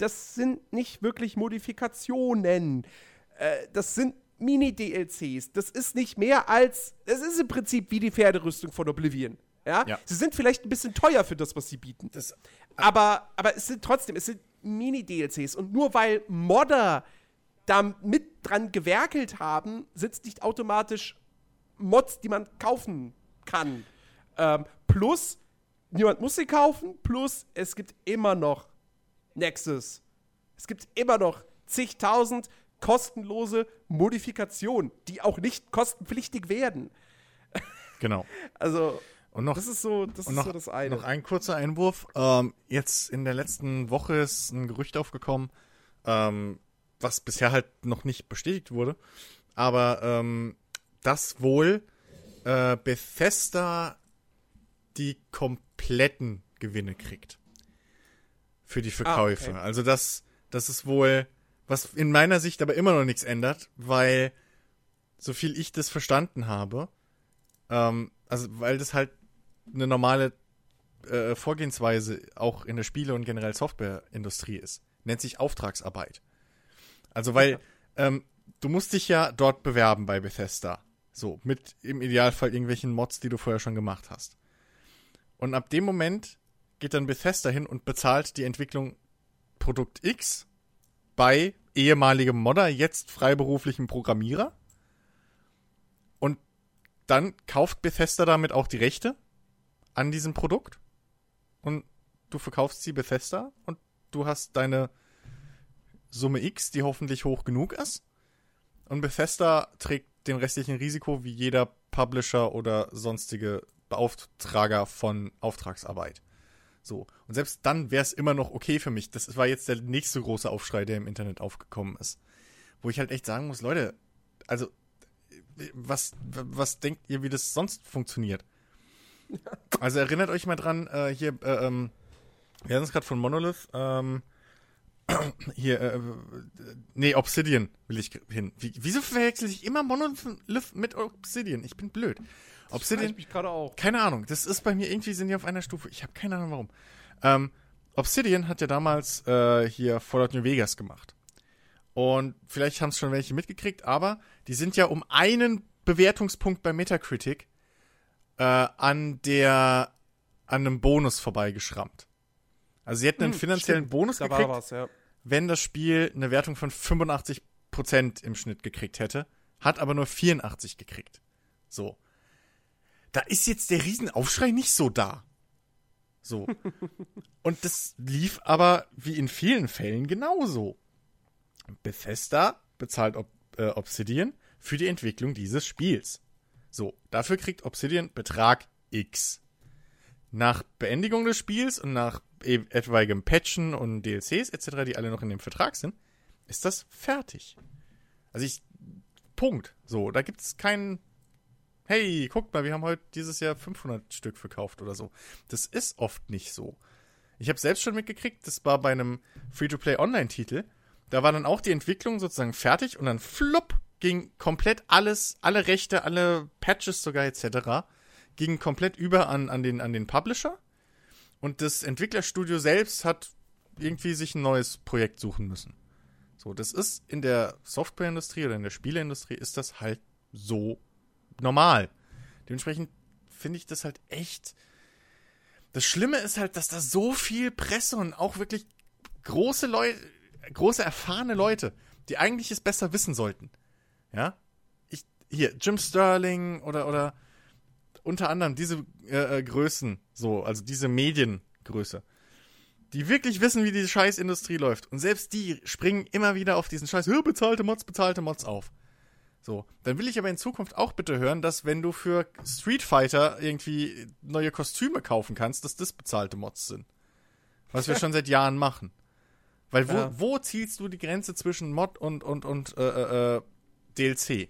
Das sind nicht wirklich Modifikationen. Äh, das sind Mini-DLCs. Das ist nicht mehr als, es ist im Prinzip wie die Pferderüstung von Oblivion. Ja? Ja. Sie sind vielleicht ein bisschen teuer für das, was sie bieten. Das, Aber, aber es sind trotzdem, es sind Mini-DLCs. Und nur weil Modder da mit dran gewerkelt haben, sind es nicht automatisch Mods, die man kaufen kann. Ähm, plus, niemand muss sie kaufen. Plus, es gibt immer noch Nexus. Es gibt immer noch zigtausend kostenlose Modifikationen, die auch nicht kostenpflichtig werden. genau. *laughs* Also, Und noch, das ist so das, und ist noch, so das eine. noch ein kurzer Einwurf. Ähm, jetzt in der letzten Woche ist ein Gerücht aufgekommen, ähm, was bisher halt noch nicht bestätigt wurde, aber ähm, dass wohl äh, Bethesda die kompletten Gewinne kriegt für die Verkäufe. okay. Also das, das ist wohl, was in meiner Sicht aber immer noch nichts ändert, weil so viel ich das verstanden habe, ähm, also weil das halt eine normale äh, Vorgehensweise auch in der Spiele- und generell Softwareindustrie ist. Nennt sich Auftragsarbeit. Also weil ähm, du musst dich ja dort bewerben bei Bethesda. So, mit im Idealfall irgendwelchen Mods, die du vorher schon gemacht hast. Und ab dem Moment geht dann Bethesda hin und bezahlt die Entwicklung Produkt X bei ehemaligem Modder, jetzt freiberuflichem Programmierer. Und dann kauft Bethesda damit auch die Rechte an diesem Produkt und du verkaufst sie Bethesda und du hast deine Summe X, die hoffentlich hoch genug ist. Und Bethesda trägt den restlichen Risiko wie jeder Publisher oder sonstige Beauftrager von Auftragsarbeit. So. Und selbst dann wäre es immer noch okay für mich. Das war jetzt der nächste große Aufschrei, der im Internet aufgekommen ist. Wo ich halt echt sagen muss, Leute, also, was, was denkt ihr, wie das sonst funktioniert? *laughs* Also erinnert euch mal dran, äh, hier, äh, ähm, wir hatten es gerade von Monolith, ähm, *clears throat* hier, äh, nee, Obsidian will ich hin. Wie, wieso verwechsel ich immer Monolith mit Obsidian? Ich bin blöd. Obsidian. mich gerade auch. Keine Ahnung. Das ist bei mir irgendwie sind die auf einer Stufe. Ich habe keine Ahnung warum. Ähm, Obsidian hat ja damals äh, hier Fallout New Vegas gemacht. Und vielleicht haben es schon welche mitgekriegt, aber die sind ja um einen Bewertungspunkt bei Metacritic äh, an der an einem Bonus vorbeigeschrammt. Also sie hätten einen Hm, finanziellen stimmt. Bonus Da gekriegt, was, ja. wenn das Spiel eine Wertung von 85% im Schnitt gekriegt hätte, hat aber nur 84 gekriegt. So. Da ist jetzt der Riesenaufschrei nicht so da. So. *laughs* Und das lief aber wie in vielen Fällen genauso. Bethesda bezahlt Ob äh, Obsidian für die Entwicklung dieses Spiels. So, dafür kriegt Obsidian Betrag X. Nach Beendigung des Spiels und nach e etwaigem Patchen und DLCs etc., die alle noch in dem Vertrag sind, ist das fertig. Also ich. Punkt. So, da gibt es keinen. Hey, guckt mal, wir haben heute dieses Jahr 500 Stück verkauft oder so. Das ist oft nicht so. Ich habe selbst schon mitgekriegt, das war bei einem Free-to-Play-Online-Titel. Da war dann auch die Entwicklung sozusagen fertig und dann flupp ging komplett alles, alle Rechte, alle Patches sogar etc. gingen komplett über an, an, den, an den Publisher. Und das Entwicklerstudio selbst hat irgendwie sich ein neues Projekt suchen müssen. So, das ist in der Softwareindustrie oder in der Spieleindustrie ist das halt so normal. Dementsprechend finde ich das halt echt. Das Schlimme ist halt, dass da so viel Presse und auch wirklich große Leute, große erfahrene Leute, die eigentlich es besser wissen sollten. Ja? Ich, hier, Jim Sterling oder, oder unter anderem diese äh, äh, Größen, so, also diese Mediengröße, die wirklich wissen, wie die Scheißindustrie läuft. Und selbst die springen immer wieder auf diesen Scheiß, "Hö, bezahlte Mods, bezahlte Mods auf. So, dann will ich aber in Zukunft auch bitte hören, dass wenn du für Street Fighter irgendwie neue Kostüme kaufen kannst, dass das bezahlte Mods sind. Was wir *laughs* schon seit Jahren machen. Weil wo, Ja. wo ziehst du die Grenze zwischen Mod und, und, und äh, äh, DLC?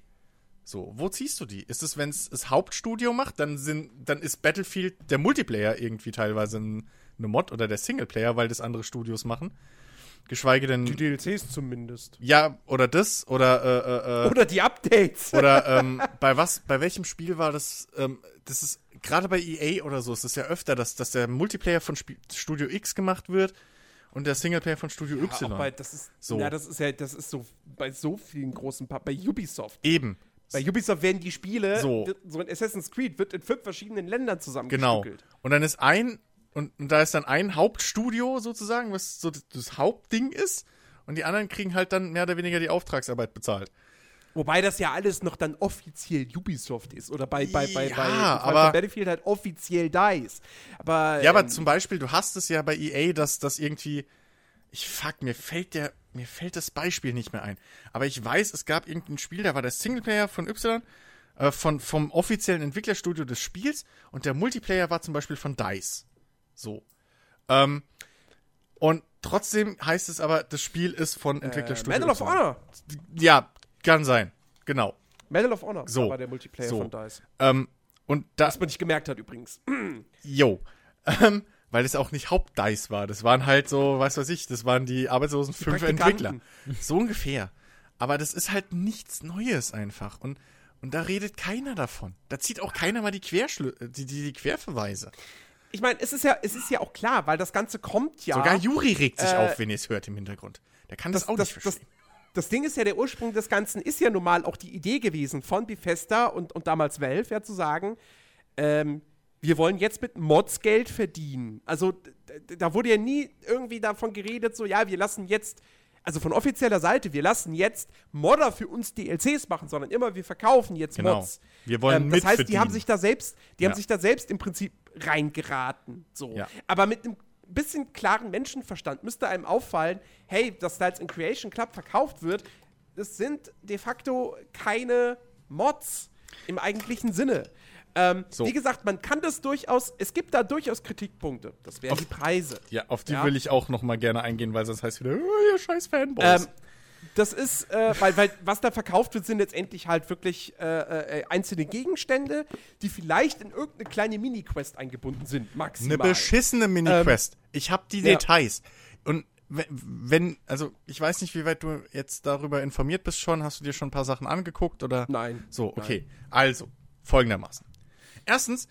So, wo ziehst du die? Ist es, wenn es das Hauptstudio macht, dann, sind, dann ist Battlefield der Multiplayer irgendwie teilweise ein, eine Mod oder der Singleplayer, weil das andere Studios machen. Geschweige denn. Die DLCs zumindest. ja, oder das, oder äh, äh, äh, Oder die Updates. oder *laughs* ähm, bei was, bei welchem Spiel war das? Ähm, das ist gerade bei EA oder so, ist es ja öfter, dass, dass der Multiplayer von Sp Studio X gemacht wird und der Singleplayer von Studio Ja, Y. bei, das ist, So. Ja, das ist ja, das ist so bei so vielen großen, Pa- bei Ubisoft. Eben. Bei Ubisoft werden die Spiele, So. so ein Assassin's Creed wird in fünf verschiedenen Ländern Genau. zusammengestückelt. Und dann ist ein, und, und da ist dann ein Hauptstudio sozusagen, was so das, das Hauptding ist. Und die anderen kriegen halt dann mehr oder weniger die Auftragsarbeit bezahlt. Wobei das ja alles noch dann offiziell Ubisoft ist. Oder bei, bei, bei, Ja, bei aber- Battlefield halt offiziell DICE. Aber, Ja, aber ähm, zum Beispiel, du hast es ja bei EA, dass das irgendwie. Ich fuck, mir fällt der, mir fällt das Beispiel nicht mehr ein. Aber ich weiß, es gab irgendein Spiel, da war der Singleplayer von Y, äh, von, vom offiziellen Entwicklerstudio des Spiels und der Multiplayer war zum Beispiel von DICE. So. Ähm, und trotzdem heißt es aber, das Spiel ist von äh, Entwicklerstudio. Medal of. Honor. Ja, kann sein. Genau. Medal of Honor So. war der Multiplayer So. von DICE. Ähm, und da, Was man nicht gemerkt hat übrigens. *clears throat* Jo. Ähm, weil es auch nicht Hauptdice war. Das waren halt so, weiß was ich, das waren die arbeitslosen fünf Praktikanten. Entwickler. So ungefähr. Aber das ist halt nichts Neues einfach. Und, und da redet keiner davon. Da zieht auch keiner mal die, Querschlü die, die, die Querverweise. Ich meine, es ist ja, es ist ja auch klar, weil das Ganze kommt ja. Sogar Juri regt sich Äh, auf, wenn ihr es hört im Hintergrund. Der kann das, auch nicht das, verstehen. das Ding ist ja, der Ursprung des Ganzen ist ja nun mal auch die Idee gewesen von Bethesda und, und damals Valve, ja zu sagen, ähm, wir wollen jetzt mit Mods Geld verdienen. Also da wurde ja nie irgendwie davon geredet, so ja, wir lassen jetzt, also von offizieller Seite, wir lassen jetzt Modder für uns DLCs machen, sondern immer wir verkaufen jetzt Genau. Mods. Wir wollen ähm, Das heißt, die haben sich da selbst, die Ja. haben sich da selbst im Prinzip reingeraten. So. Ja. Aber mit einem bisschen klaren Menschenverstand müsste einem auffallen, hey, dass da jetzt in Creation Club verkauft wird, das sind de facto keine Mods im eigentlichen Sinne. Ähm, So. Wie gesagt, man kann das durchaus, es gibt da durchaus Kritikpunkte. Das wären Auf- die Preise. Ja, auf die Ja. will ich auch noch mal gerne eingehen, weil sonst heißt wieder, oh, ihr scheiß Fanboys. Ähm, das ist, äh, weil, weil was da verkauft wird, sind letztendlich halt wirklich äh, äh, einzelne Gegenstände, die vielleicht in irgendeine kleine Mini-Quest eingebunden sind, Eine maximal. beschissene Mini-Quest. ich habe die Ähm, ja. Details. Und wenn- also ich weiß nicht, wie weit du jetzt darüber informiert bist schon. Hast du dir schon ein paar Sachen angeguckt oder? Nein. So, okay. Also, folgendermaßen. Erstens,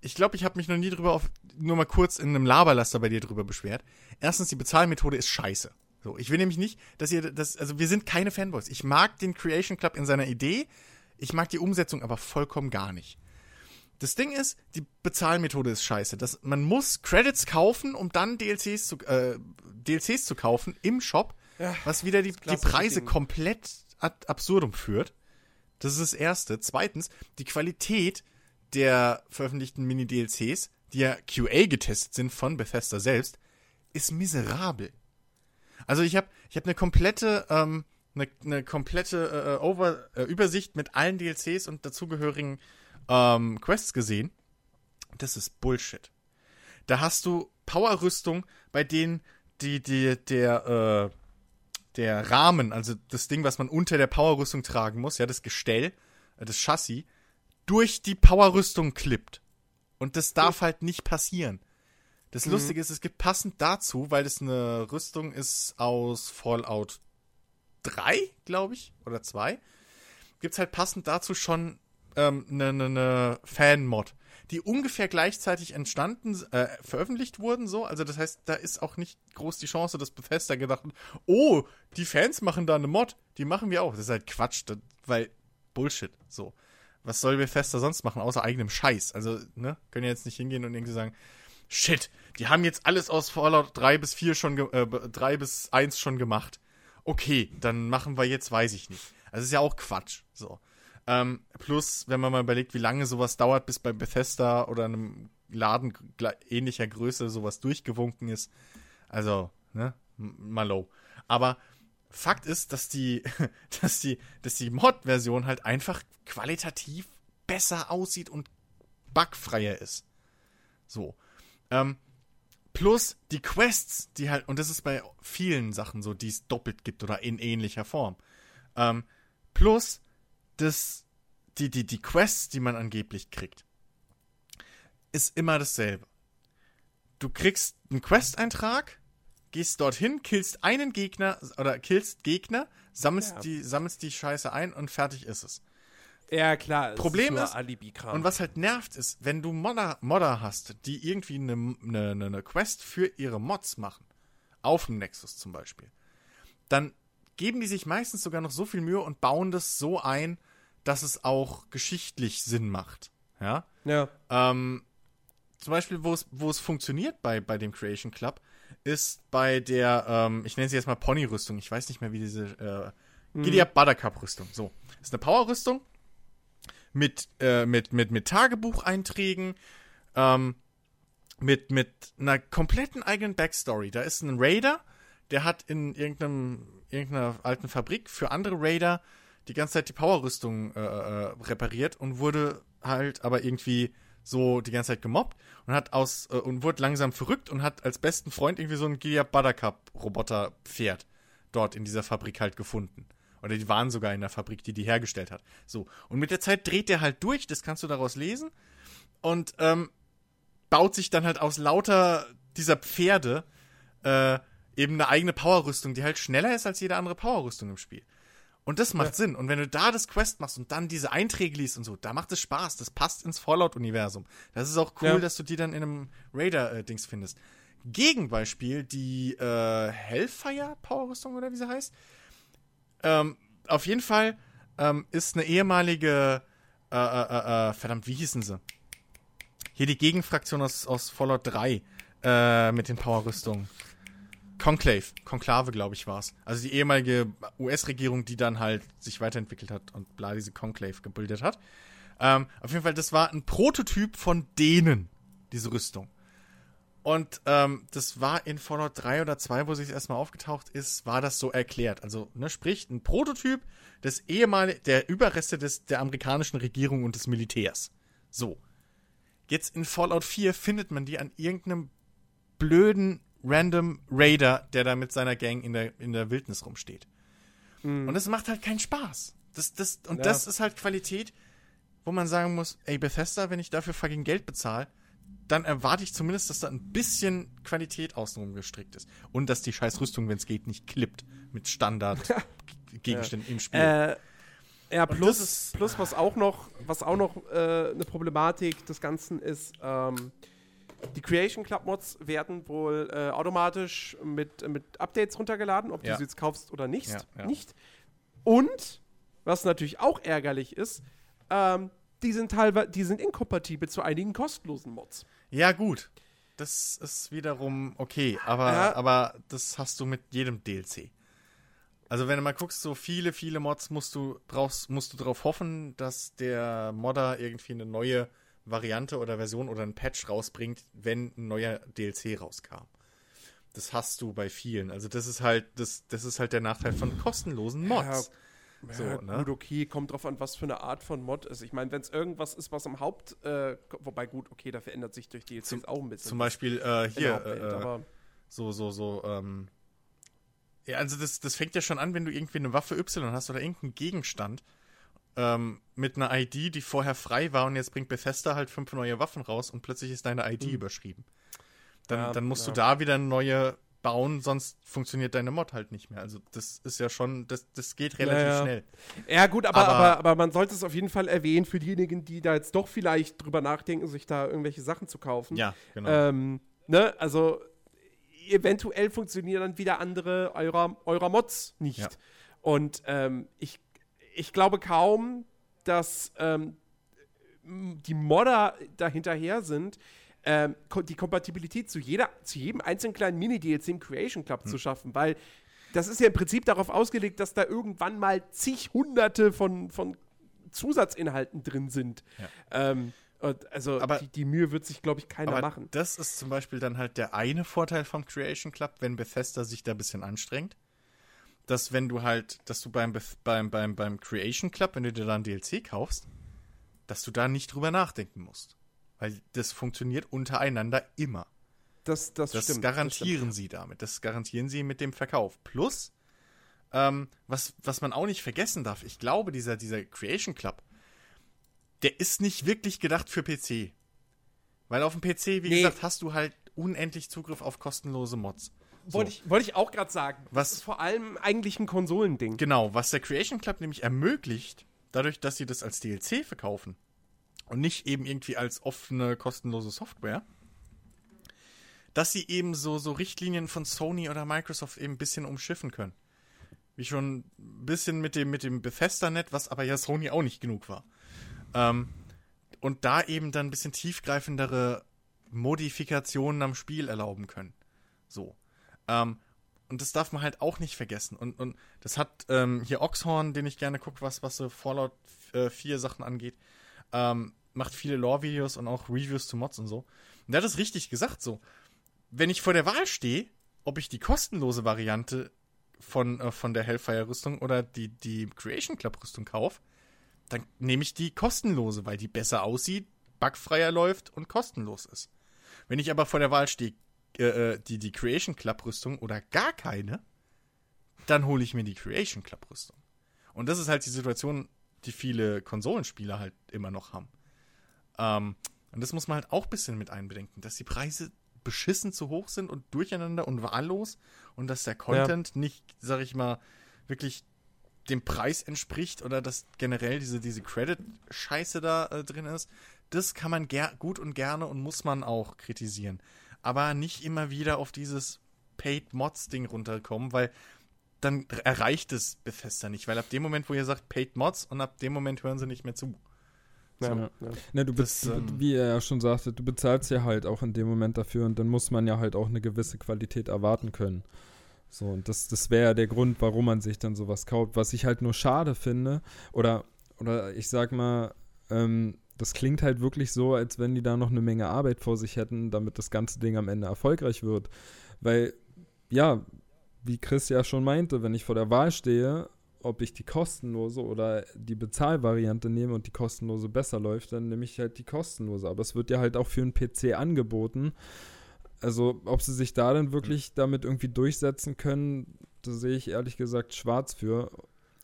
ich glaube, ich habe mich noch nie drüber auf, nur mal kurz in einem Laberlaster bei dir drüber beschwert. Erstens, die Bezahlmethode ist scheiße. So, ich will nämlich nicht, dass ihr das, also wir sind keine Fanboys. Ich mag den Creation Club in seiner Idee. Ich mag die Umsetzung aber vollkommen gar nicht. Das Ding ist, die Bezahlmethode ist scheiße. Das, man muss Credits kaufen, um dann DLCs zu, äh, DLCs zu kaufen im Shop, was wieder die, die Preise Ding. komplett ad absurdum führt. Das ist das Erste. Zweitens, die Qualität der veröffentlichten Mini-DLCs, die ja QA getestet sind von Bethesda selbst, ist miserabel. Also ich habe ich hab eine komplette, ähm, eine, eine komplette äh, Over, äh, Übersicht mit allen DLCs und dazugehörigen ähm, Quests gesehen. Das ist Bullshit. Da hast du Power-Rüstung, bei denen die, die, der, äh, der Rahmen, also das Ding, was man unter der Power-Rüstung tragen muss, ja, das Gestell, äh, das Chassis, durch die Power-Rüstung klippt. Und das darf halt nicht passieren. Das Lustige ist, es gibt passend dazu, weil das eine Rüstung ist aus Fallout 3, glaube ich, oder 2, gibt's halt passend dazu schon ähm, eine, eine, eine Fan-Mod, die ungefähr gleichzeitig entstanden, äh, veröffentlicht wurden, so. Also das heißt, da ist auch nicht groß die Chance, dass Bethesda gedacht hat, oh, die Fans machen da eine Mod, die machen wir auch. Das ist halt Quatsch, das, weil Bullshit, so. Was soll Bethesda sonst machen, außer eigenem Scheiß? Also, ne, können ja jetzt nicht hingehen und irgendwie sagen, shit, die haben jetzt alles aus Fallout 3 bis 4 schon, äh, 3 bis 1 schon gemacht. Okay, dann machen wir jetzt, weiß ich nicht. Also ist ja auch Quatsch, so. Ähm, plus, wenn man mal überlegt, wie lange sowas dauert, bis bei Bethesda oder einem Laden ähnlicher Größe sowas durchgewunken ist. Also, ne, mal low. Aber Fakt ist, dass die, *laughs* dass die, dass die Mod-Version halt einfach qualitativ besser aussieht und bugfreier ist. So. Ähm, plus die Quests, die halt, und das ist bei vielen Sachen so, die es doppelt gibt oder in ähnlicher Form. Ähm, plus das, die, die, die Quests, die man angeblich kriegt, ist immer dasselbe. Du kriegst einen Quest-Eintrag, gehst dorthin, killst einen Gegner oder killst Gegner, sammelst, Ja. die, sammelst die Scheiße ein und fertig ist es. Ja, klar. Problem ist- Alibi-Kram. Und was halt nervt ist, wenn du Modder, Modder hast, die irgendwie eine, eine, eine- eine Quest für ihre Mods machen, auf dem Nexus zum Beispiel, dann geben die sich meistens sogar noch so viel Mühe und bauen das so ein, dass es auch geschichtlich Sinn macht. Ja. Ja. Ähm, zum Beispiel, wo es, wo es funktioniert bei, bei dem Creation Club, ist bei der, ähm, ich nenne sie jetzt mal Pony-Rüstung. Ich weiß nicht mehr, wie diese, äh, Giddy Up Buttercup-Rüstung. So. Ist eine Power-Rüstung mit, äh, mit, mit, mit Tagebucheinträgen, ähm, mit, mit einer kompletten eigenen Backstory. Da ist ein Raider, der hat in irgendeinem, irgendeiner alten Fabrik für andere Raider die ganze Zeit die Powerrüstung äh, äh, repariert und wurde halt aber irgendwie so die ganze Zeit gemobbt und hat aus äh, und wurde langsam verrückt und hat als besten Freund irgendwie so ein Gilead Buttercup Roboter Pferd dort in dieser Fabrik halt gefunden. Oder die waren sogar in der Fabrik, die die hergestellt hat. So. Und mit der Zeit dreht der halt durch, das kannst du daraus lesen. Und ähm, baut sich dann halt aus lauter dieser Pferde äh, eben eine eigene Powerrüstung, die halt schneller ist als jede andere Powerrüstung im Spiel. Und das macht Sinn. Und wenn du da das Quest machst und dann diese Einträge liest und so, da macht es Spaß. Das passt ins Fallout-Universum. Das ist auch cool, Ja. dass du die dann in einem Raider-Dings findest. Gegenbeispiel die äh, Hellfire-Powerrüstung oder wie sie heißt. Ähm, auf jeden Fall ähm, ist eine ehemalige, äh, äh, äh, äh, verdammt, wie hießen sie? Hier die Gegenfraktion aus, aus Fallout 3 äh, mit den Powerrüstungen. Conclave, Konklave, glaube ich, war's. Also die ehemalige US-Regierung, die dann halt sich weiterentwickelt hat und bla diese Conclave gebildet hat. Ähm, auf jeden Fall, das war ein Prototyp von denen, diese Rüstung. Und ähm, das war in Fallout 3 oder 2, wo sich erstmal aufgetaucht ist, war das so erklärt. Also, ne, sprich, ein Prototyp des ehemaligen, der Überreste des, der amerikanischen Regierung und des Militärs. So. Jetzt in Fallout 4 findet man die an irgendeinem blöden random Raider, der da mit seiner Gang in der, in der Wildnis rumsteht. Und das macht halt keinen Spaß. Das, das, und Ja. das ist halt Qualität, wo man sagen muss, ey, Bethesda, wenn ich dafür fucking Geld bezahle, dann erwarte ich zumindest, dass da ein bisschen Qualität außenrum gestrickt ist. Und dass die scheiß Rüstung, wenn es geht, nicht klippt mit Standard-Gegenständen *laughs* im Spiel. Äh, ja, plus, ist- plus was auch noch, was auch noch äh, eine Problematik des Ganzen ist, ähm, die Creation Club Mods werden wohl äh, automatisch mit, mit Updates runtergeladen, ob Ja. du sie jetzt kaufst oder nicht. Ja, ja. nicht. Und, was natürlich auch ärgerlich ist, ähm, die sind teilweise, die sind inkompatibel zu einigen kostenlosen Mods. Ja, gut. Das ist wiederum okay, aber, Ja. aber das hast du mit jedem DLC. Also wenn du mal guckst, so viele, viele Mods musst du brauchst, musst du darauf hoffen, dass der Modder irgendwie eine neue Variante oder Version oder ein Patch rausbringt, wenn ein neuer DLC rauskam. Das hast du bei vielen. Also das ist halt, das, das ist halt der Nachteil von kostenlosen Mods. So, ja, ne? gut, okay, kommt drauf an, was für eine Art von Mod ist. Ich meine, wenn es irgendwas ist, was am Haupt, äh, wobei gut, okay, da verändert sich durch DLCs Zum- auch ein bisschen. Zum Beispiel äh, hier, äh, so, so, so, ähm. Ja, also das, das fängt ja schon an, wenn du irgendwie eine Waffe Y hast oder irgendeinen Gegenstand ähm, mit einer ID, die vorher frei war und jetzt bringt Bethesda halt fünf neue Waffen raus und plötzlich ist deine ID überschrieben. Dann, Ja, dann musst ja. du da wieder eine neue bauen, sonst funktioniert deine Mod halt nicht mehr. Also das ist ja schon, das, das geht relativ Ja, ja. schnell. Ja, gut, aber, Aber- aber, aber, man sollte es auf jeden Fall erwähnen für diejenigen, die da jetzt doch vielleicht drüber nachdenken, sich da irgendwelche Sachen zu kaufen. Ja, genau. Ähm, ne, also eventuell funktionieren dann wieder andere eurer, eurer Mods nicht. Ja. Und ähm, ich, ich glaube kaum, dass ähm, die Modder dahinterher sind, ähm, die Kompatibilität zu, jeder, zu jedem einzelnen kleinen Mini-DLC im Creation Club Hm. zu schaffen, weil das ist ja im Prinzip darauf ausgelegt, dass da irgendwann mal zig Hunderte von, von Zusatzinhalten drin sind. Ähm, und also Aber- die, die Mühe wird sich, glaube ich, keiner Aber machen. das ist zum Beispiel dann halt der eine Vorteil vom Creation Club, wenn Bethesda sich da ein bisschen anstrengt. Dass wenn du halt, dass du beim, beim, beim, beim Creation Club, wenn du dir dann DLC kaufst, dass du da nicht drüber nachdenken musst. Weil das funktioniert untereinander immer. Das, das, Das stimmt. garantieren sie damit. Das garantieren sie mit dem Verkauf. Plus, ähm, was, was man auch nicht vergessen darf, ich glaube, dieser, dieser Creation Club, der ist nicht wirklich gedacht für PC. Weil auf dem PC, wie Nee. gesagt, hast du halt unendlich Zugriff auf kostenlose Mods. Das wollte ich, wollte ich auch gerade sagen. Was- Das ist vor allem eigentlich ein Konsolending. Genau, was der Creation Club nämlich ermöglicht, dadurch, dass sie das als DLC verkaufen und nicht eben irgendwie als offene, kostenlose Software, dass sie eben so, so Richtlinien von Sony oder Microsoft eben ein bisschen umschiffen können. Wie schon ein bisschen mit dem, mit dem Bethesda-Net, was aber ja Sony auch nicht genug war. Ähm, und da eben dann ein bisschen tiefgreifendere Modifikationen am Spiel erlauben können. So. Ähm, und das darf man halt auch nicht vergessen. Und, und das hat ähm, hier Oxhorn, den ich gerne gucke, was, was so Fallout äh, 4 Sachen angeht, ähm, macht viele Lore-Videos und auch Reviews zu Mods und so. Und der hat es richtig gesagt so. Wenn ich vor der Wahl stehe, ob ich die kostenlose Variante von, äh, von der Hellfire-Rüstung oder die, die Creation Club-Rüstung kaufe, dann nehme ich die kostenlose, weil die besser aussieht, bugfreier läuft und kostenlos ist. Wenn ich aber vor der Wahl stehe, äh, äh, die, die Creation Club Rüstung oder gar keine, dann hole ich mir die Creation Club Rüstung. Und das ist halt die Situation, die viele Konsolenspieler halt immer noch haben. Ähm, und das muss man halt auch ein bisschen mit einbedenken, dass die Preise beschissen zu hoch sind und durcheinander und wahllos und dass der Content nicht, sag ich mal, wirklich dem Preis entspricht oder dass generell diese, diese Credit-Scheiße da äh, drin ist, das kann man gut und gerne und muss man auch kritisieren. Aber nicht immer wieder auf dieses Paid-Mods-Ding runterkommen, weil dann erreicht es Bethesda nicht, weil ab dem Moment, wo ihr sagt Paid Mods und ab dem Moment hören sie nicht mehr zu. Ja, Ja. ja. Ne, du Das, bist, ähm, wie er ja schon sagte, du bezahlst ja halt auch in dem Moment dafür und dann muss man ja halt auch eine gewisse Qualität erwarten können. So, und das, das wäre ja der Grund, warum man sich dann sowas kauft. Was ich halt nur schade finde, oder, oder ich sag mal, ähm, das klingt halt wirklich so, als wenn die da noch eine Menge Arbeit vor sich hätten, damit das ganze Ding am Ende erfolgreich wird. Weil, ja, wie Chris ja schon meinte, wenn ich vor der Wahl stehe, ob ich die kostenlose oder die Bezahlvariante nehme und die kostenlose besser läuft, dann nehme ich halt die kostenlose. Aber es wird ja halt auch für einen PC angeboten. Also, ob sie sich da dann wirklich damit irgendwie durchsetzen können, da sehe ich ehrlich gesagt schwarz für.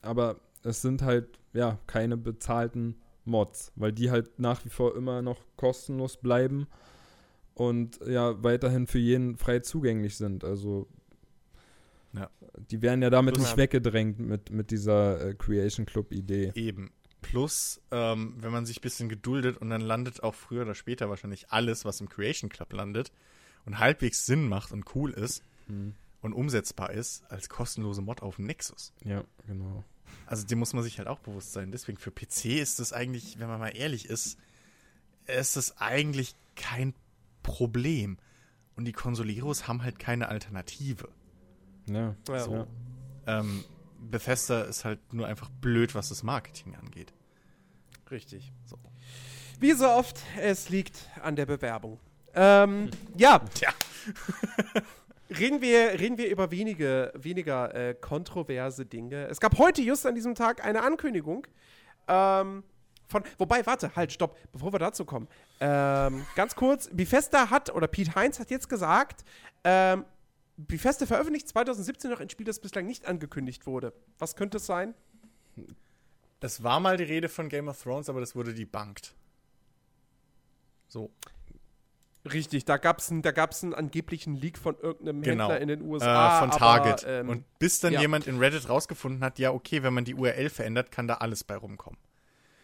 Aber es sind halt, ja, keine bezahlten Mods, weil die halt nach wie vor immer noch kostenlos bleiben und ja, weiterhin für jeden frei zugänglich sind. Also, Ja. die werden ja damit Plus- nicht weggedrängt mit, mit dieser äh, Creation Club-Idee. Eben. Plus, ähm, wenn man sich ein bisschen geduldet und dann landet auch früher oder später wahrscheinlich alles, was im Creation Club landet und halbwegs Sinn macht und cool ist Hm. und umsetzbar ist, als kostenlose Mod auf dem Nexus. Ja, genau. Also dem muss man sich halt auch bewusst sein. Deswegen für PC ist das eigentlich, wenn man mal ehrlich ist, ist das eigentlich kein Problem. Und die Consoleros haben halt keine Alternative. Ja, Ja. so. Ähm, Bethesda ist halt nur einfach blöd, was das Marketing angeht. Richtig. So. Wie so oft, es liegt an der Bewerbung. Ähm, ja, *laughs* Tja. *laughs* reden wir, reden wir über wenige, weniger äh, kontroverse Dinge. Es gab heute just an diesem Tag eine Ankündigung ähm, von, wobei, warte, halt, stopp, bevor wir dazu kommen. Ähm, ganz kurz, Bethesda hat, oder Pete Heinz hat jetzt gesagt, ähm, Bethesda veröffentlicht 2017 noch ein Spiel, das bislang nicht angekündigt wurde. Was könnte es sein? Es war mal die Rede von Game of Thrones, aber das wurde debunked. So. Richtig, da gab es einen, da gab's einen angeblichen Leak von irgendeinem Genau. Händler in den Äh, USA. von aber, Target. ähm, und bis dann ja. jemand in Reddit rausgefunden hat, ja, okay, wenn man die URL verändert, kann da alles bei rumkommen.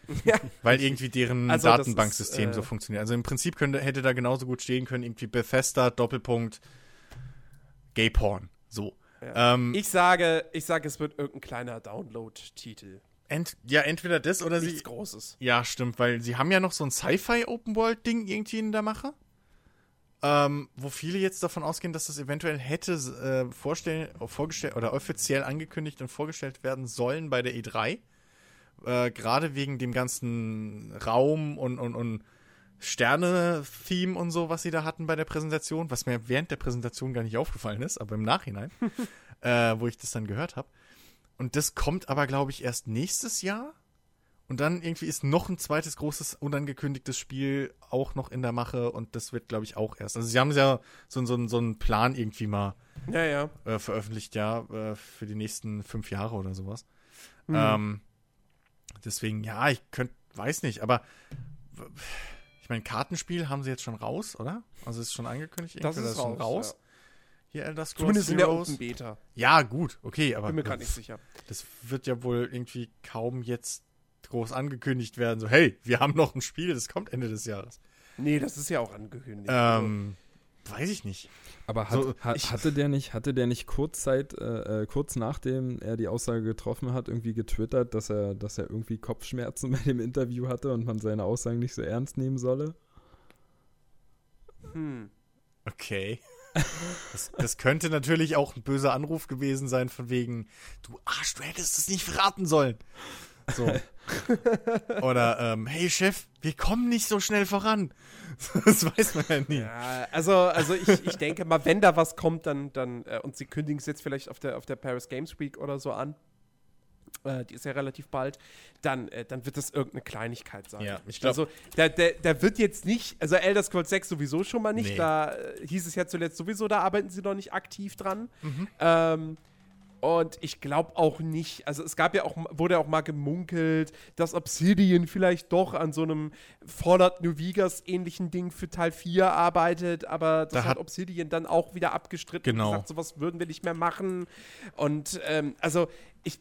*laughs* Ja. Weil irgendwie deren Also, Datenbanksystem äh, so funktioniert. Also im Prinzip könnte, hätte da genauso gut stehen können, irgendwie Bethesda, Doppelpunkt, Gay Porn. So. Ja. Ähm, Ich sage, ich sage, es wird irgendein kleiner Download-Titel. ent, ja, entweder das oder Nichts sie. Großes. Ja, stimmt, weil sie haben ja noch so ein Sci-Fi-Open-World-Ding irgendwie in der Mache. Ähm, wo viele jetzt davon ausgehen, dass das eventuell hätte äh, vorstellen, vorgestellt oder offiziell angekündigt und vorgestellt werden sollen bei der E3. Äh, Gerade wegen dem ganzen Raum und, und, und Sterne-Theme und so, was sie da hatten bei der Präsentation, was mir während der Präsentation gar nicht aufgefallen ist, aber im Nachhinein, *laughs* äh, wo ich das dann gehört habe. Und das kommt aber, glaube ich, erst nächstes Jahr. Und dann irgendwie ist noch ein zweites großes unangekündigtes Spiel auch noch in der Mache und das wird, glaube ich, auch erst. Also sie haben ja so, so, so einen Plan irgendwie mal Ja, ja. äh, veröffentlicht, ja, äh, für die nächsten fünf Jahre oder sowas. Mhm. Ähm, deswegen, ja, ich könnte, weiß nicht, aber meine, Kartenspiel haben sie jetzt schon raus, oder? Also ist schon angekündigt, Das irgendwie, ist schon raus, raus. Hier Elder Scrolls Zumindest in der Heroes. Open Beta. Ja, gut, okay, aber Bin mir gerade nicht sicher. das wird ja wohl irgendwie kaum jetzt groß angekündigt werden. So, hey, wir haben noch ein Spiel, das kommt Ende des Jahres. Nee, das ist ja auch angekündigt. Ähm, weiß ich nicht. Aber hat, So, hat, ich- hatte der nicht, hatte der nicht kurz Zeit, äh, äh, kurz nachdem er die Aussage getroffen hat, irgendwie getwittert, dass er, dass er irgendwie Kopfschmerzen *laughs* bei dem Interview hatte und man seine Aussagen nicht so ernst nehmen solle? hm. Okay. *laughs* Das, das könnte natürlich auch ein böser Anruf gewesen sein, von wegen, du Arsch, du hättest es nicht verraten sollen. So. *laughs* Oder, ähm, hey Chef, wir kommen nicht so schnell voran. *laughs* Das weiß man ja nie. Ja, also, also ich, ich denke mal, wenn da was kommt, dann, dann äh, und sie kündigen es jetzt vielleicht auf der, auf der Paris Games Week oder so an, äh, die ist ja relativ bald, dann, äh, dann wird das irgendeine Kleinigkeit sein. Ja, ich glaub- Also, da, da, da wird jetzt nicht, also Elder Scrolls 6 sowieso schon mal nicht, Nee. da äh, hieß es ja zuletzt sowieso, da arbeiten sie noch nicht aktiv dran. Mhm. Ähm, und ich glaube auch nicht, also es gab ja auch, wurde auch mal gemunkelt, dass Obsidian vielleicht doch an so einem Fallout New Vegas ähnlichen Ding für Teil 4 arbeitet, aber das Da hat, hat- Obsidian dann auch wieder abgestritten Genau. und gesagt, sowas würden wir nicht mehr machen. Und ähm, also ich,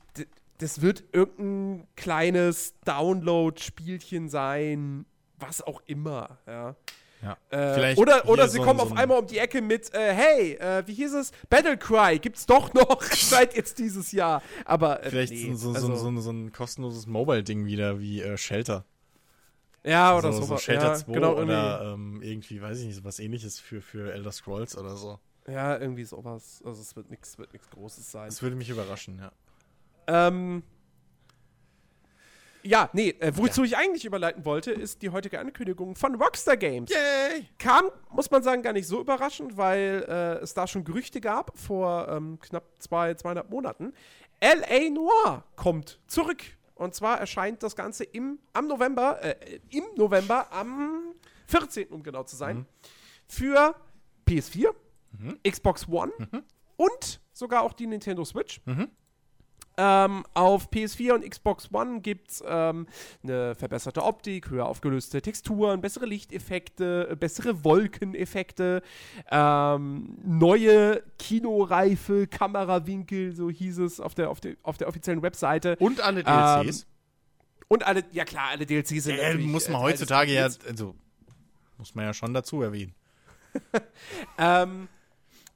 das wird irgendein kleines Download-Spielchen sein, was auch immer, ja. Ja. Äh, oder oder sie so kommen so auf ein- einmal um die Ecke mit, äh, hey, äh, wie hieß es? Battlecry gibt's doch noch *laughs* seit jetzt dieses Jahr. Aber äh, Vielleicht nee, so, so, also, so, ein kostenloses Mobile-Ding wieder wie äh, Shelter. ja oder so, so, Shelter ja, 2 genau, oder ähm, irgendwie, weiß ich nicht, was ähnliches für, für Elder Scrolls oder so. irgendwie, ja irgendwie sowas. Also es wird nichts wird nichts Großes sein. Das würde mich überraschen, ja. Ähm, Ja, nee, äh, wozu ich eigentlich überleiten wollte, ist die heutige Ankündigung von Rockstar Games. Yay! Kam, muss man sagen, gar nicht so überraschend, weil äh, es da schon Gerüchte gab vor ähm, knapp zwei, zweieinhalb Monaten. L.A. Noir kommt zurück. Und zwar erscheint das Ganze im, am November, äh, im November, am 14. um genau zu sein, für PS4, Xbox One und sogar auch die Nintendo Switch. Ähm, auf PS4 und Xbox One gibt es ähm, eine verbesserte Optik, höher aufgelöste Texturen, bessere Lichteffekte, äh, bessere Wolkeneffekte, ähm, neue kinoreife Kamerawinkel, so hieß es auf der, auf der, auf der offiziellen Webseite. Und alle DLCs. Und alle, ja klar, alle DLCs sind äh, muss man heutzutage ja, also, muss man ja schon dazu erwähnen. *laughs* Ähm,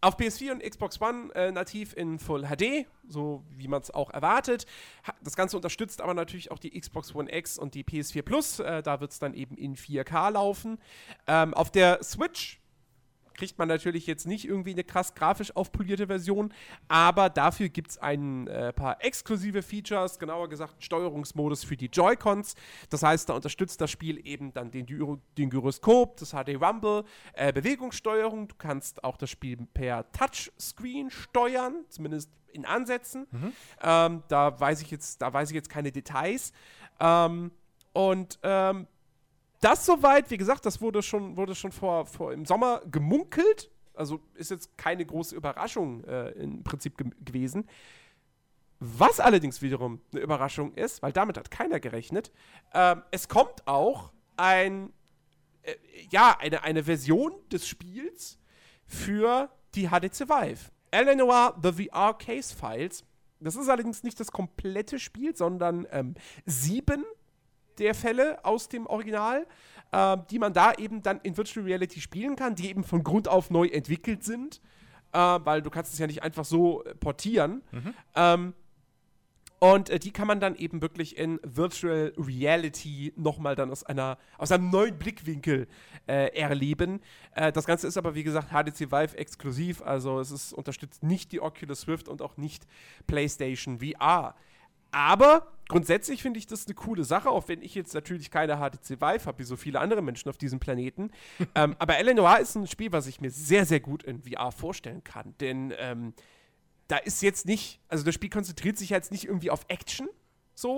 auf PS4 und Xbox One äh, nativ in Full HD, so wie man es auch erwartet. Das Ganze unterstützt aber natürlich auch die Xbox One X und die PS4 Plus. Äh, da wird es dann eben in 4K laufen. Ähm, auf der Switch kriegt man natürlich jetzt nicht irgendwie eine krass grafisch aufpolierte Version, aber dafür gibt es ein äh, paar exklusive Features, genauer gesagt Steuerungsmodus für die Joy-Cons. Das heißt, da unterstützt das Spiel eben dann den, den Gyroskop, das HD Rumble, äh, Bewegungssteuerung. Du kannst auch das Spiel per Touchscreen steuern, zumindest in Ansätzen. Ähm, da weiß ich jetzt, da weiß ich jetzt keine Details. Ähm, und ähm, das soweit, wie gesagt, das wurde schon, wurde schon vor, vor im Sommer gemunkelt. Also ist jetzt keine große Überraschung äh, im Prinzip ge gewesen. Was allerdings wiederum eine Überraschung ist, weil damit hat keiner gerechnet, ähm, es kommt auch ein, äh, ja, eine, eine Version des Spiels für die HTC Vive. Eleanor The VR Case Files. Das ist allerdings nicht das komplette Spiel, sondern ähm, sieben der Fälle aus dem Original, äh, die man da eben dann in Virtual Reality spielen kann, die eben von Grund auf neu entwickelt sind, äh, weil du kannst es ja nicht einfach so äh, portieren. Ähm, und äh, die kann man dann eben wirklich in Virtual Reality nochmal dann aus einer, aus einem neuen Blickwinkel äh, erleben. Äh, das Ganze ist aber, wie gesagt, HTC Vive exklusiv, also es ist, unterstützt nicht die Oculus Swift und auch nicht PlayStation VR. Aber grundsätzlich finde ich das eine coole Sache, auch wenn ich jetzt natürlich keine HTC Vive habe, wie so viele andere Menschen auf diesem Planeten. *laughs* ähm, aber Eleanor ist ein Spiel, was ich mir sehr, sehr gut in VR vorstellen kann. Denn ähm, da ist jetzt nicht, also das Spiel konzentriert sich jetzt nicht irgendwie auf Action, so.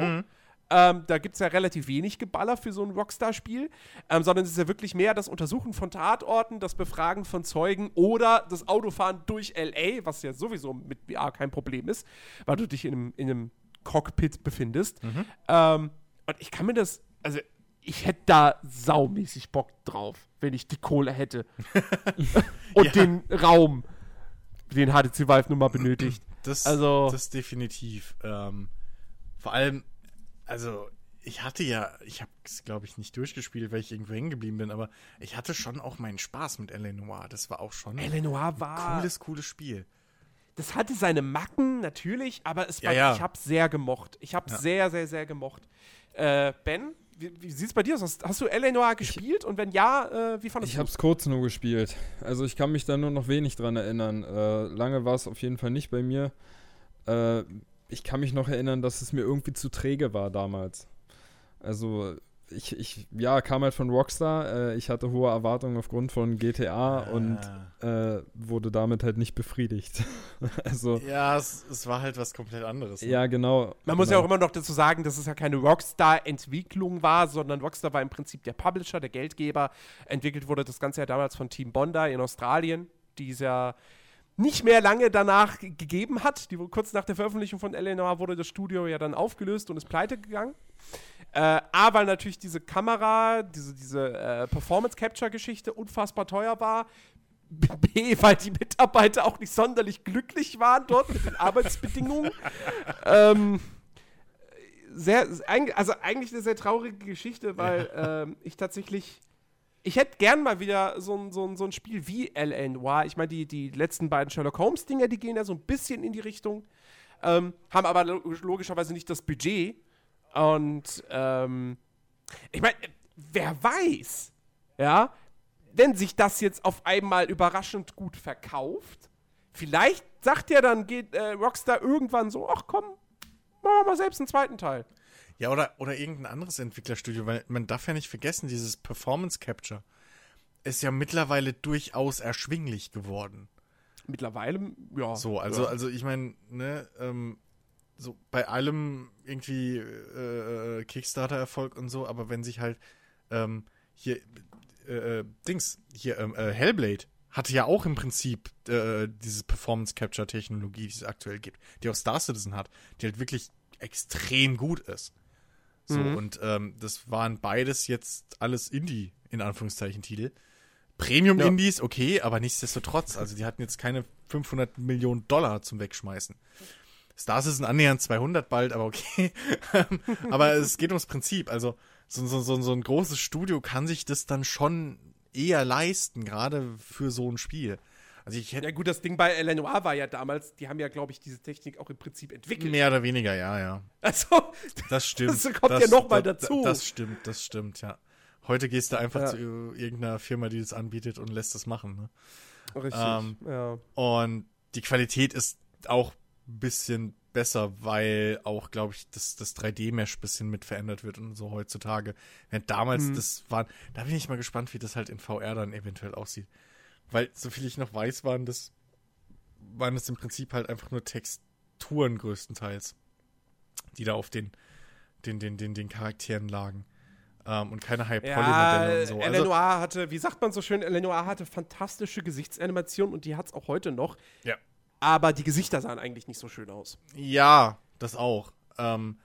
Ähm, da gibt es ja relativ wenig Geballer für so ein Rockstar-Spiel, ähm, sondern es ist ja wirklich mehr das Untersuchen von Tatorten, das Befragen von Zeugen oder das Autofahren durch LA, was ja sowieso mit VR kein Problem ist, weil du dich in einem, in einem Cockpit befindest. Ähm, und ich kann mir das, also ich hätte da saumäßig Bock drauf, wenn ich die Kohle hätte. *laughs* und Ja. den Raum, den HTC Vive nun mal benötigt. Das, Also- das definitiv. Ähm, vor allem, also ich hatte ja, ich habe es glaube ich nicht durchgespielt, weil ich irgendwo hängen geblieben bin, aber ich hatte schon auch meinen Spaß mit Eleanor. Das war auch schon ein Eleanor war. cooles, cooles Spiel. Das hatte seine Macken natürlich, aber es war, Ja, ja. ich habe sehr gemocht. Ich habe Ja. sehr, sehr, sehr gemocht. Äh, ben, wie, wie sieht es bei dir aus? Hast, du Eleanor gespielt? Und wenn ja, äh, wie fandest Ich du habe es kurz nur gespielt. Also ich kann mich da nur noch wenig dran erinnern. Äh, lange war es auf jeden Fall nicht bei mir. Äh, ich kann mich noch erinnern, dass es mir irgendwie zu träge war damals. Also ich, ich ja, kam halt von Rockstar. Äh, ich hatte hohe Erwartungen aufgrund von GTA und Ah. äh, wurde damit halt nicht befriedigt. *laughs* also ja, es, es war halt was komplett anderes. ne? ja, genau. Man muss genau. ja auch immer noch dazu sagen, dass es ja keine Rockstar-Entwicklung war, sondern Rockstar war im Prinzip der Publisher, der Geldgeber. Entwickelt wurde das Ganze ja damals von Team Bondi in Australien, die es ja nicht mehr lange danach gegeben hat. Die, kurz nach der Veröffentlichung von Eleanor wurde das Studio ja dann aufgelöst und ist pleite gegangen. Äh, A, weil natürlich diese Kamera, diese, diese äh, Performance-Capture-Geschichte unfassbar teuer war. *laughs* B, weil die Mitarbeiter auch nicht sonderlich glücklich waren dort mit den Arbeitsbedingungen. *laughs* ähm, sehr, also eigentlich eine sehr traurige Geschichte, weil ähm, ich tatsächlich, ich hätte gern mal wieder so ein, so ein, so ein Spiel wie L.A. Noir. Ich meine, die, die letzten beiden Sherlock Holmes-Dinger, die gehen ja so ein bisschen in die Richtung, ähm, haben aber lo- logischerweise nicht das Budget. Und ähm, ich meine, wer weiß, ja, wenn sich das jetzt auf einmal überraschend gut verkauft, vielleicht sagt ja dann geht äh, Rockstar irgendwann so, ach komm, machen wir mal selbst einen zweiten Teil. Ja, oder, oder irgendein anderes Entwicklerstudio, weil man darf ja nicht vergessen, dieses Performance Capture ist ja mittlerweile durchaus erschwinglich geworden. Mittlerweile, ja. So, also, ja. also ich meine, ne, ähm, so bei allem irgendwie äh, äh, Kickstarter-Erfolg und so, aber wenn sich halt ähm, hier äh, äh, Dings, hier ähm, äh, Hellblade hatte ja auch im Prinzip äh, diese Performance-Capture-Technologie, die es aktuell gibt, die auch Star Citizen hat, die halt wirklich extrem gut ist. So, Mhm. und ähm, das waren beides jetzt alles Indie, in Anführungszeichen, Titel. Premium-Indies, okay, aber nichtsdestotrotz, also die hatten jetzt keine 500 Millionen Dollar zum Wegschmeißen. Star Citizen annähernd 200 bald, aber okay. *laughs* aber es geht ums Prinzip, also so, so, so, so ein großes Studio kann sich das dann schon eher leisten, gerade für so ein Spiel. Also ich hätte ja, gut, das Ding bei Lenoir war ja damals, die haben ja, glaube ich, diese Technik auch im Prinzip entwickelt. mehr oder weniger, ja, ja. Also, Das stimmt. Das *laughs* kommt ja noch mal da- dazu. Das stimmt, das stimmt, ja. Heute gehst du einfach Ja. zu irgendeiner Firma, die das anbietet und lässt das machen. Ne? richtig. Ähm, ja. Und die Qualität ist auch ein bisschen besser, weil auch, glaube ich, das, das 3D-Mesh ein bisschen mit verändert wird und so heutzutage. Während damals Mhm. das waren, da bin ich mal gespannt, wie das halt in VR dann eventuell aussieht. Weil, soviel ich noch weiß, waren das, waren das im Prinzip halt einfach nur Texturen größtenteils, die da auf den, den, den, den, den Charakteren lagen. Ähm, und keine Ja, High-Poly-Modelle und so. Also, Lenoir hatte, wie sagt man so schön, Lenoir hatte fantastische Gesichtsanimationen und die hat es auch heute noch. Ja. Aber die Gesichter sahen eigentlich nicht so schön aus. Ja, das auch. Ähm,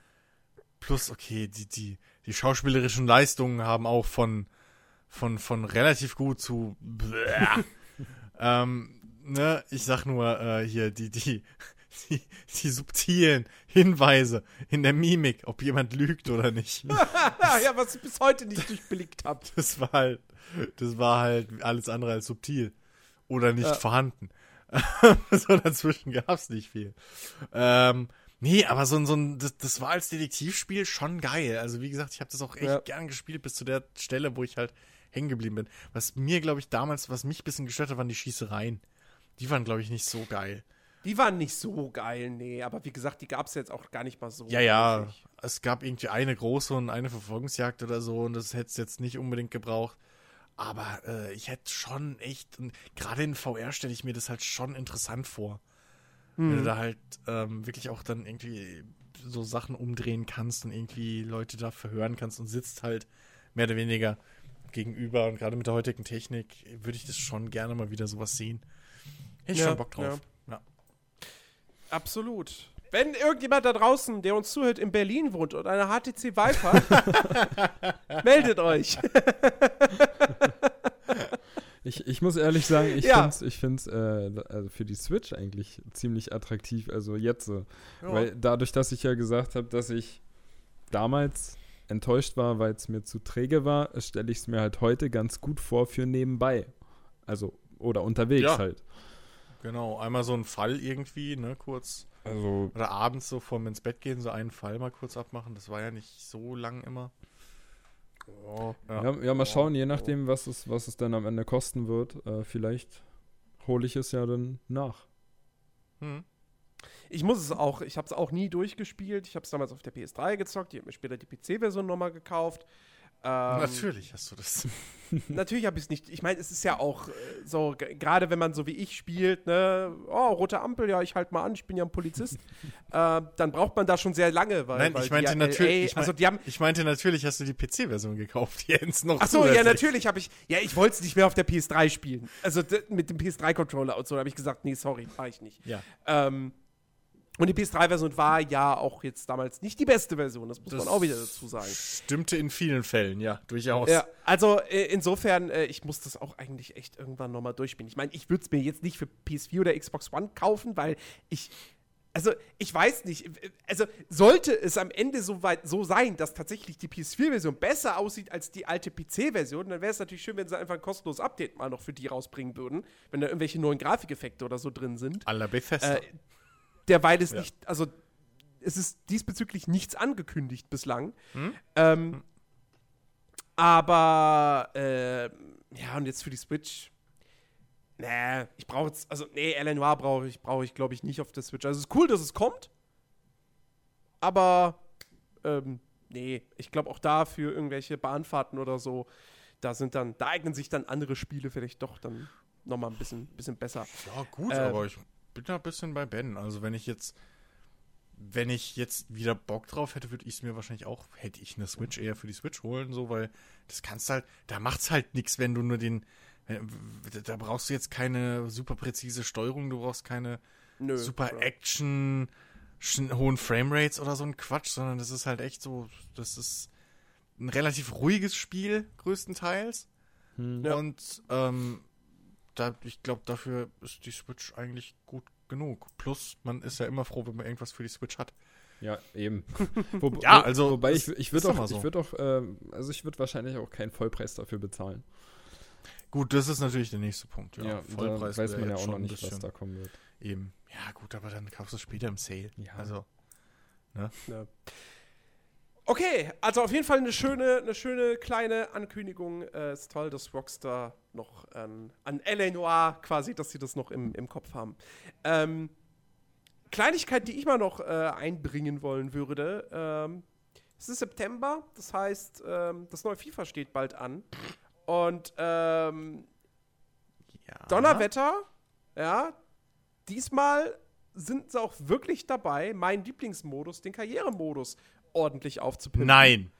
plus, okay, die, die, die schauspielerischen Leistungen haben auch von, von, von relativ gut zu. *laughs* Ähm, ne, ich sag nur äh, hier die, die, die, die subtilen Hinweise in der Mimik, ob jemand lügt oder nicht. *laughs* ja, was ich bis heute nicht durchblickt habe. *laughs* Das war halt, das war halt alles andere als subtil. Oder nicht Ja. vorhanden. *laughs* so dazwischen gab's nicht viel. Ähm, nee, aber so ein, so ein, das, das war als Detektivspiel schon geil. Also wie gesagt, ich habe das auch echt Ja. gern gespielt bis zu der Stelle, wo ich halt hängen geblieben bin. Was mir, glaube ich, damals, was mich ein bisschen gestört hat, waren die Schießereien. Die waren, glaube ich, nicht so geil. Die waren nicht so geil, nee. Aber wie gesagt, die gab es jetzt auch gar nicht mal so. Ja, ja. Es gab irgendwie eine große und eine Verfolgungsjagd oder so und das hätte es jetzt nicht unbedingt gebraucht. Aber äh, ich hätte schon echt, und gerade in VR stelle ich mir das halt schon interessant vor. Wenn du da halt ähm, wirklich auch dann irgendwie so Sachen umdrehen kannst und irgendwie Leute da verhören kannst und sitzt halt mehr oder weniger gegenüber. Und gerade mit der heutigen Technik würde ich das schon gerne mal wieder sowas sehen. Hätte ich Ja, schon Bock drauf. Ja. Absolut. Wenn irgendjemand da draußen, der uns zuhört, in Berlin wohnt und eine HTC Vive hat, *laughs* *laughs* meldet euch. *laughs* *laughs* Ich, ich muss ehrlich sagen, ich Ja. finde es äh, also für die Switch eigentlich ziemlich attraktiv, also jetzt so. Weil dadurch, dass ich ja gesagt habe, dass ich damals enttäuscht war, weil es mir zu träge war, stelle ich es mir halt heute ganz gut vor für nebenbei. Also, oder unterwegs Ja. halt. Genau, einmal so ein Fall irgendwie, ne, kurz. Also, Oder abends so vorm ins Bett gehen, so einen Fall mal kurz abmachen. Das war ja nicht so lang immer. Oh, Ja. ja, ja, mal schauen, je nachdem, was es, was es dann am Ende kosten wird. Äh, vielleicht hole ich es ja dann nach. Hm. Ich muss es auch, ich habe es auch nie durchgespielt. Ich habe es damals auf der PS3 gezockt. Ich habe mir später die PC-Version nochmal gekauft. Ähm, Natürlich hast du das. *laughs* Natürlich habe ich es nicht. Ich meine, es ist ja auch äh, so, gerade wenn man so wie ich spielt, ne, oh, rote Ampel, ja, ich halte mal an, ich bin ja ein Polizist, *laughs* äh, dann braucht man da schon sehr lange, weil. Nein, weil ich meinte natürlich- ich mein- also die haben. Ich meinte natürlich, hast du die PC-Version gekauft, *laughs* Jens, noch Ach so, ja, natürlich habe ich. Ja, ich wollte es nicht mehr auf der PS3 spielen. Also mit dem PS3-Controller und so, da habe ich gesagt, nee, sorry, mache ich nicht. Ja. Ähm, und die PS3-Version war ja auch jetzt damals nicht die beste Version, das muss Das man auch wieder dazu sagen. Stimmte in vielen Fällen, ja, durchaus. Ja, also äh, insofern, äh, ich muss das auch eigentlich echt irgendwann nochmal durchspielen. Ich meine, ich würde es mir jetzt nicht für PS4 oder Xbox One kaufen, weil ich. Also, ich weiß nicht. Also, sollte es am Ende so weit so sein, dass tatsächlich die PS4-Version besser aussieht als die alte PC-Version, dann wäre es natürlich schön, wenn sie einfach ein kostenloses Update mal noch für die rausbringen würden, wenn da irgendwelche neuen Grafikeffekte oder so drin sind. Aller Bethesda. Äh, derweil es Ja. nicht, also es ist diesbezüglich nichts angekündigt bislang. Hm? Ähm, aber äh, ja, und jetzt für die Switch. Nee, ich brauche jetzt, also nee, L.A. Noir brauche ich, brauche ich, glaube ich, nicht auf der Switch. Also es ist cool, dass es kommt. Aber ähm, nee, ich glaube auch da für irgendwelche Bahnfahrten oder so, da sind dann, da eignen sich dann andere Spiele vielleicht doch dann nochmal ein bisschen, bisschen besser. Ja, gut, Äh, aber ich bin da ein bisschen bei Ben. Also wenn ich jetzt, wenn ich jetzt wieder Bock drauf hätte, würde ich es mir wahrscheinlich auch, hätte ich eine Switch eher für die Switch holen, so, weil das kannst halt, da macht's halt nichts, wenn du nur den, wenn- da brauchst du jetzt keine super präzise Steuerung, du brauchst keine Nö. super ja. Action, hohen Framerates oder so ein Quatsch, sondern das ist halt echt so, das ist ein relativ ruhiges Spiel, größtenteils. Hm. Ja. Und ähm, da, ich glaube, dafür ist die Switch eigentlich gut genug. Plus, man ist ja immer froh, wenn man irgendwas für die Switch hat. Ja, eben. *laughs* Wo, Ja, wo- also, Wobei ich, ich würde doch auch, so. ich würde auch, ähm, also ich würde wahrscheinlich auch keinen Vollpreis dafür bezahlen. Gut, das ist natürlich der nächste Punkt. Ja, da Vollpreis weiß wär man ja auch noch nicht, was bisschen da kommen wird. Eben. Ja, gut, aber dann kaufst du es später im Sale. Ja. Also, Ja. Okay, also auf jeden Fall eine schöne, eine schöne kleine Ankündigung. Äh, ist toll, dass Rockstar noch ähm, an L.A. Noir quasi, dass sie das noch im, im Kopf haben. Ähm, Kleinigkeit, die ich mal noch äh, einbringen wollen würde. Ähm, es ist September, das heißt, ähm, das neue FIFA steht bald an. Und ähm, ja. Donnerwetter, ja, diesmal sind sie auch wirklich dabei, meinen Lieblingsmodus, den Karrieremodus, ordentlich aufzupimpen. Nein.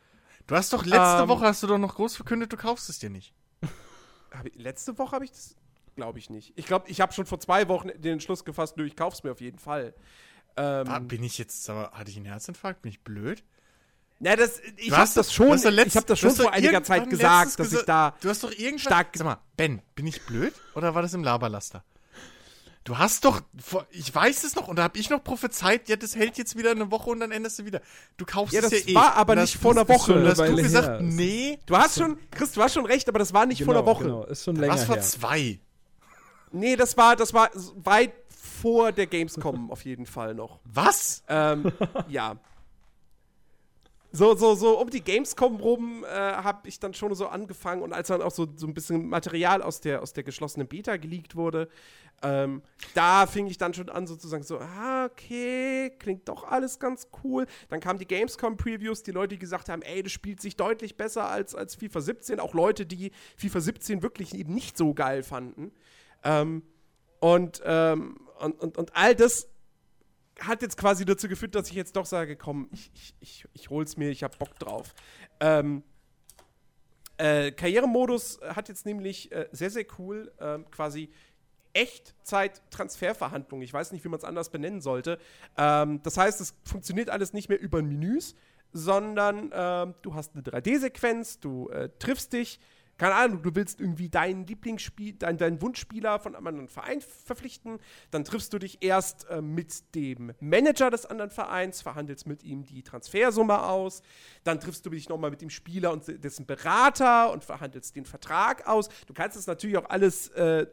Du hast doch letzte Ähm, Woche hast du doch noch groß verkündet, du kaufst es dir nicht. *laughs* Hab ich, letzte Woche habe ich das, glaube ich nicht. Ich glaube, ich habe schon vor zwei Wochen den Entschluss gefasst, nö, ich kauf's mir auf jeden Fall. Ähm, Ah, bin ich jetzt, aber hatte ich einen Herzinfarkt? Bin ich blöd? na, das, ich Du habe hast das schon, letzt- ich habe das schon vor einiger Zeit gesagt, dass ich da Du hast doch irgendwann. stark- Sag mal, Ben, bin ich blöd? Oder war das im Laberlaster? Du hast doch, ich weiß es noch, und da habe ich noch prophezeit, ja, das hält jetzt wieder eine Woche und dann änderst du wieder. Du kaufst Ja, es das ja eh. war aber Und nicht vor du- einer Woche. Eine hast du gesagt, her. nee, Du hast schon, Chris, du hast schon recht, aber das war nicht vor einer Woche. Genau, ist schon länger was vor her. zwei. Nee, das war, das war weit vor der Gamescom auf jeden Fall noch. Was? Ähm, ja. So, so, so um die Gamescom rum äh, habe ich dann schon so angefangen und als dann auch so, so ein bisschen Material aus der, aus der geschlossenen Beta geleakt wurde, ähm, da fing ich dann schon an sozusagen so, ah, okay, klingt doch alles ganz cool. Dann kamen die Gamescom-Previews, die Leute, die gesagt haben, ey, das spielt sich deutlich besser als, als FIFA 17. Auch Leute, die FIFA 17 wirklich eben nicht so geil fanden. Ähm, und, ähm, und, und, und all das hat jetzt quasi dazu geführt, dass ich jetzt doch sage, komm, ich, ich, ich, ich hol's mir, ich hab Bock drauf. Ähm, äh, Karrieremodus hat jetzt nämlich äh, sehr, sehr cool ähm, quasi Echtzeit-Transferverhandlungen. Ich weiß nicht, wie man es anders benennen sollte. Ähm, das heißt, es funktioniert alles nicht mehr über Menüs, sondern ähm, du hast eine 3D-Sequenz, du äh, triffst dich, keine Ahnung, du willst irgendwie deinen Lieblingsspiel, dein, deinen Wunschspieler von einem anderen Verein verpflichten, dann triffst du dich erst äh, mit dem Manager des anderen Vereins, verhandelst mit ihm die Transfersumme aus, dann triffst du dich nochmal mit dem Spieler und dessen Berater und verhandelst den Vertrag aus. Du kannst es natürlich auch alles äh,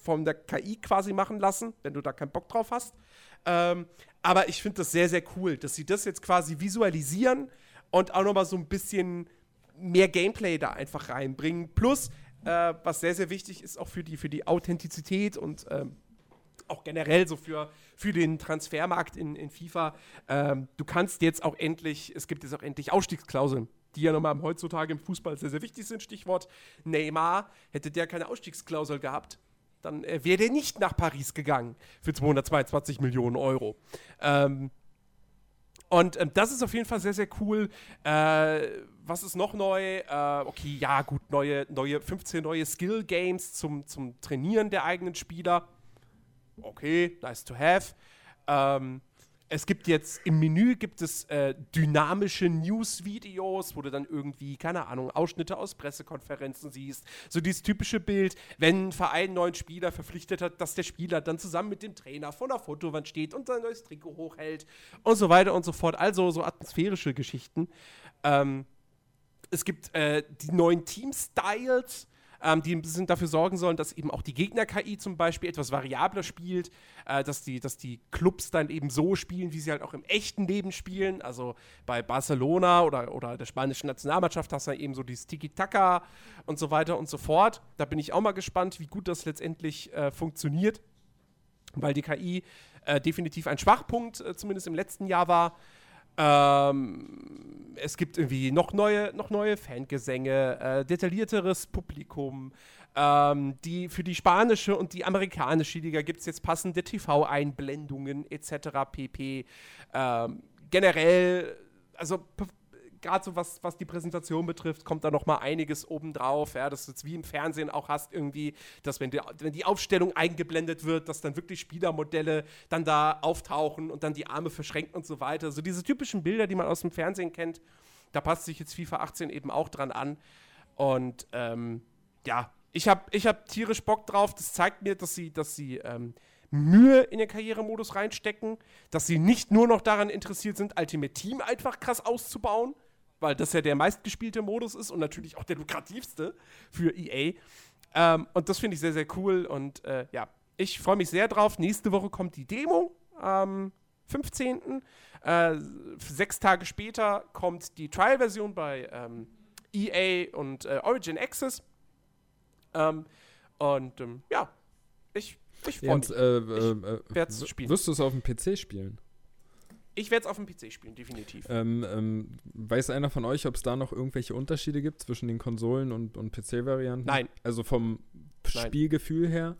von der KI quasi machen lassen, wenn du da keinen Bock drauf hast. Ähm, aber ich finde das sehr, sehr cool, dass sie das jetzt quasi visualisieren und auch nochmal so ein bisschen mehr Gameplay da einfach reinbringen. Plus, äh, was sehr, sehr wichtig ist, auch für die, für die Authentizität und ähm, auch generell so für, für den Transfermarkt in, in FIFA. Ähm, du kannst jetzt auch endlich, es gibt jetzt auch endlich Ausstiegsklauseln, die ja nochmal heutzutage im Fußball sehr, sehr wichtig sind. Stichwort Neymar. Hätte der keine Ausstiegsklausel gehabt, dann äh, wäre der nicht nach Paris gegangen für 222 Millionen Euro. Ähm, und ähm, das ist auf jeden Fall sehr, sehr cool. Äh, was ist noch neu? Äh, okay, ja, gut, neue, neue 15 neue Skill-Games zum, zum Trainieren der eigenen Spieler. Okay, nice to have. Ähm, es gibt jetzt im Menü gibt es äh, dynamische News-Videos, wo du dann irgendwie, keine Ahnung, Ausschnitte aus Pressekonferenzen siehst. So dieses typische Bild, wenn ein Verein einen neuen Spieler verpflichtet hat, dass der Spieler dann zusammen mit dem Trainer vor der Fotowand steht und sein neues Trikot hochhält und so weiter und so fort. Also so atmosphärische Geschichten. Ähm, es gibt äh, die neuen Team-Styles, ähm, die bisschen dafür sorgen sollen, dass eben auch die Gegner-KI zum Beispiel etwas variabler spielt, äh, dass, die, dass die Clubs dann eben so spielen, wie sie halt auch im echten Leben spielen. Also bei Barcelona oder, oder der spanischen Nationalmannschaft hast du ja eben so dieses Tiki-Taka und so weiter und so fort. Da bin ich auch mal gespannt, wie gut das letztendlich äh, funktioniert, weil die KI äh, definitiv ein Schwachpunkt, äh, zumindest im letzten Jahr war. Ähm, es gibt irgendwie noch neue, noch neue Fangesänge, äh, detaillierteres Publikum. Ähm, die, für die spanische und die amerikanische Liga gibt es jetzt passende TV-Einblendungen etc. pp. Ähm, generell, also gerade so was, was die Präsentation betrifft, kommt da noch mal einiges obendrauf, ja, dass du jetzt wie im Fernsehen auch hast irgendwie, dass wenn die, wenn die Aufstellung eingeblendet wird, dass dann wirklich Spielermodelle dann da auftauchen und dann die Arme verschränken und so weiter. So diese typischen Bilder, die man aus dem Fernsehen kennt, da passt sich jetzt FIFA 18 eben auch dran an. Und ähm, ja, ich habe ich hab tierisch Bock drauf. Das zeigt mir, dass sie, dass sie ähm, Mühe in den Karrieremodus reinstecken, dass sie nicht nur noch daran interessiert sind, Ultimate Team einfach krass auszubauen, weil das ja der meistgespielte Modus ist und natürlich auch der lukrativste für EA. Ähm, und das finde ich sehr, sehr cool. Und äh, ja, ich freue mich sehr drauf. Nächste Woche kommt die Demo am 15. Äh, sechs Tage später kommt die Trial-Version bei ähm, EA und äh, Origin Access. Ähm, und ähm, ja, ich, ich freue mich. Äh, äh, ich werde es spielen. Wirst du es auf dem PC spielen? Ich werde es auf dem PC spielen, definitiv. Ähm, ähm, weiß einer von euch, ob es da noch irgendwelche Unterschiede gibt zwischen den Konsolen- und, und PC-Varianten? Nein. Also vom Nein. Spielgefühl her?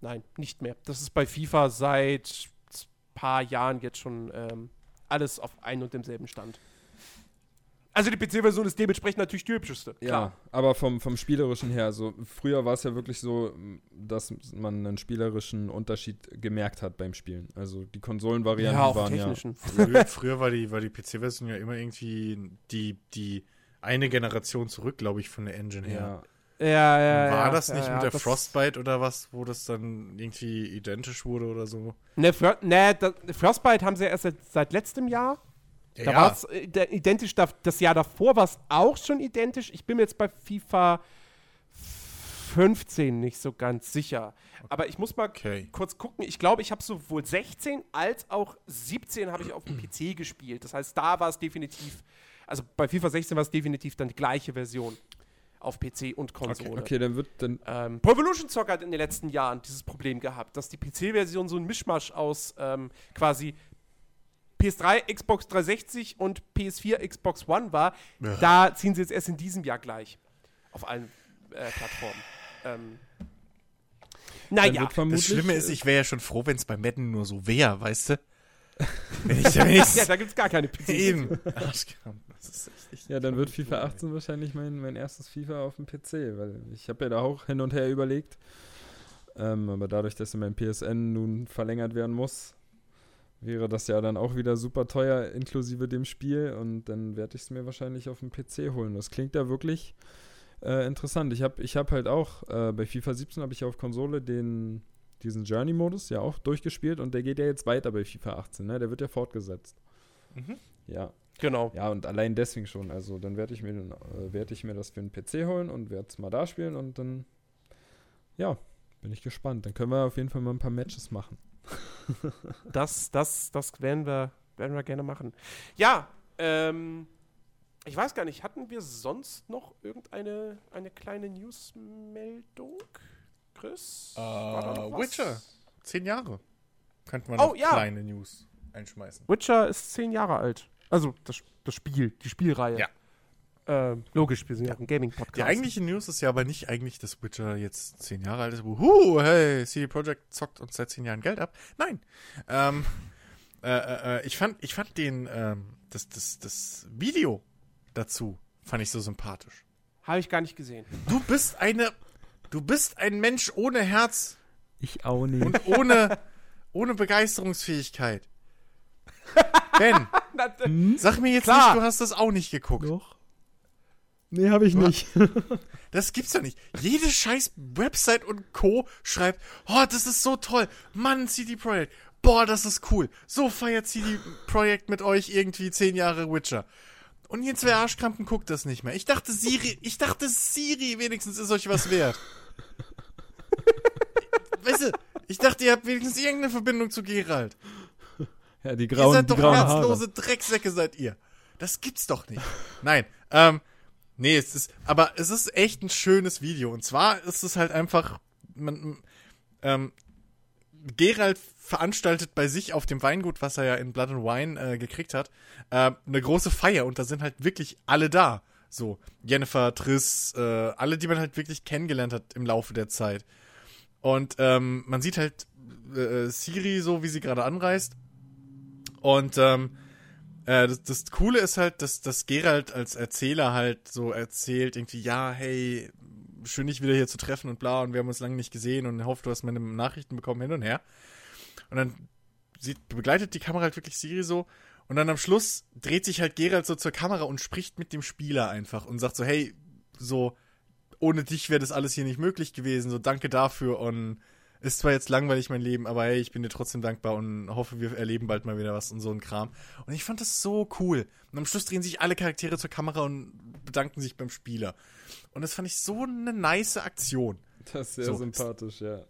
Nein, nicht mehr. Das ist bei FIFA seit ein paar Jahren jetzt schon ähm, alles auf einem und demselben Stand. Also die PC-Version ist dementsprechend natürlich die hübscheste. Klar. Ja, aber vom, vom Spielerischen her, also früher war es ja wirklich so, dass man einen spielerischen Unterschied gemerkt hat beim Spielen. Also die Konsolenvarianten Ja, auch waren technischen. Früher, früher war die, war die PC-Version ja immer irgendwie die, die eine Generation zurück, glaube ich, von der Engine ja. her. ja. Ja, ja, War ja, das ja, nicht ja, mit der Frostbite oder was, wo das dann irgendwie identisch wurde oder so? Ne, Fro ne Frostbite haben sie ja erst seit, seit letztem Jahr. Da war es äh, identisch, da- das Jahr davor war es auch schon identisch. Ich bin mir jetzt bei FIFA 15 nicht so ganz sicher. Aber ich muss mal Okay. kurz gucken. Ich glaube, ich habe sowohl 16 als auch 17 habe ich auf dem *clears throat* PC gespielt. Das heißt, da war es definitiv, also bei FIFA 16 war es definitiv dann die gleiche Version auf PC und Konsole. Okay, dann wird dann. Ähm, Pro Evolution Soccer hat in den letzten Jahren dieses Problem gehabt, dass die PC-Version so ein Mischmasch aus ähm, quasi PS3, Xbox 360 und PS4, Xbox One war. Ja. Da ziehen sie jetzt erst in diesem Jahr gleich auf allen äh, Plattformen. Ähm, naja, Das Schlimme ist, äh, ich wäre ja schon froh, wenn es bei Madden nur so wäre, weißt du? Wenn ich, *laughs* wenn ja, da gibt es gar keine PC. eben. *laughs* Arschkram. Ja, dann wird FIFA 18 wahrscheinlich mein, mein erstes FIFA auf dem PC, weil ich habe ja da auch hin und her überlegt. Ähm, aber dadurch, dass mein PSN nun verlängert werden muss, wäre das ja dann auch wieder super teuer inklusive dem Spiel und dann werde ich es mir wahrscheinlich auf dem PC holen. Das klingt ja wirklich äh, interessant. Ich habe ich hab halt auch, äh, bei FIFA 17 habe ich auf Konsole den, diesen Journey-Modus ja auch durchgespielt und der geht ja jetzt weiter bei FIFA 18, ne? Der wird ja fortgesetzt. Mhm. Ja, Genau. ja, und allein deswegen schon. Also dann werde ich mir äh, werde ich mir das für den PC holen und werde es mal da spielen und dann ja, bin ich gespannt. Dann können wir auf jeden Fall mal ein paar Matches machen. *laughs* Das, das, das werden wir, werden wir gerne machen. Ja, ähm, ich weiß gar nicht, hatten wir sonst noch irgendeine eine kleine Newsmeldung? Chris? Was? Witcher. Zehn Jahre. Könnte man Oh, noch ja. kleine News einschmeißen. Witcher ist zehn Jahre alt. Also das, das Spiel, die Spielreihe. Ja. Ähm, logisch, wir sind ja ein Gaming-Podcast. Die eigentliche News ist ja aber nicht eigentlich, dass Witcher jetzt zehn Jahre alt ist. Wuhu, hey, CD Projekt zockt uns seit zehn Jahren Geld ab. Nein. Ähm, äh, äh, äh, ich fand, ich fand den, ähm, das, das, das Video dazu fand ich so sympathisch. Habe ich gar nicht gesehen. Du bist eine, du bist ein Mensch ohne Herz Ich auch nicht. und ohne, ohne Begeisterungsfähigkeit. *laughs* Ben, äh, sag mir jetzt Klar. nicht, du hast das auch nicht geguckt. Doch. Nee, habe ich nicht. *laughs* Das gibt's doch nicht. Jede scheiß Website und Co. schreibt, oh, das ist so toll. Mann, CD Projekt. Boah, das ist cool. So feiert CD Projekt mit euch irgendwie zehn Jahre Witcher. Und ihr zwei Arschkrampen guckt das nicht mehr. Ich dachte, Siri, ich dachte, Siri wenigstens ist euch was wert. *laughs* weißt du, ich dachte, ihr habt wenigstens irgendeine Verbindung zu Gerald. ja, die ihr grauen, seid die doch herzlose. Drecksäcke, seid ihr. Das gibt's doch nicht. Nein, ähm, nee, es ist, aber es ist echt ein schönes Video. Und zwar ist es halt einfach, man, ähm, Gerald veranstaltet bei sich auf dem Weingut, was er ja in Blood and Wine äh, gekriegt hat, äh, eine große Feier und da sind halt wirklich alle da. So, Jennifer, Triss, äh, alle, die man halt wirklich kennengelernt hat im Laufe der Zeit. Und ähm, man sieht halt äh, Siri so, wie sie gerade anreist. Und ähm, äh, das, das Coole ist halt, dass, dass Gerald als Erzähler halt so erzählt, irgendwie, ja, hey, schön dich wieder hier zu treffen und bla, und wir haben uns lange nicht gesehen und hoffe, du hast meine Nachrichten bekommen hin und her. Und dann sieht, begleitet die Kamera halt wirklich Siri so. Und dann am Schluss dreht sich halt Gerald so zur Kamera und spricht mit dem Spieler einfach und sagt so, hey, so, ohne dich wäre das alles hier nicht möglich gewesen, so danke dafür und ist zwar jetzt langweilig mein Leben, aber hey, ich bin dir trotzdem dankbar und hoffe, wir erleben bald mal wieder was und so ein Kram. Und ich fand das so cool. Und am Schluss drehen sich alle Charaktere zur Kamera und bedanken sich beim Spieler. Und das fand ich so eine nice Aktion. Das ist sehr So. sympathisch, ja.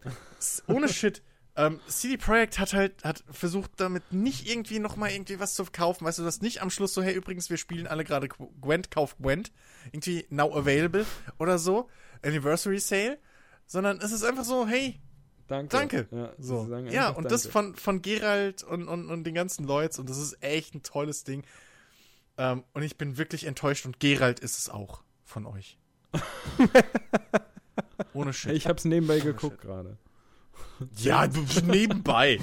Ohne Shit. Ähm, CD Projekt hat halt hat versucht damit nicht irgendwie noch mal irgendwie was zu verkaufen, weißt du, das nicht am Schluss so hey übrigens wir spielen alle gerade Gwent kauf Gwent irgendwie now available oder so Anniversary Sale, sondern es ist einfach so hey Danke. Danke. Ja, so ja und das Danke. von von Gerald und und und den ganzen Leuten und das ist echt ein tolles Ding ähm, und ich bin wirklich enttäuscht und Gerald ist es auch von euch. *laughs* Ohne Shit. Ich hab's nebenbei geguckt gerade. Ja, *laughs* nebenbei.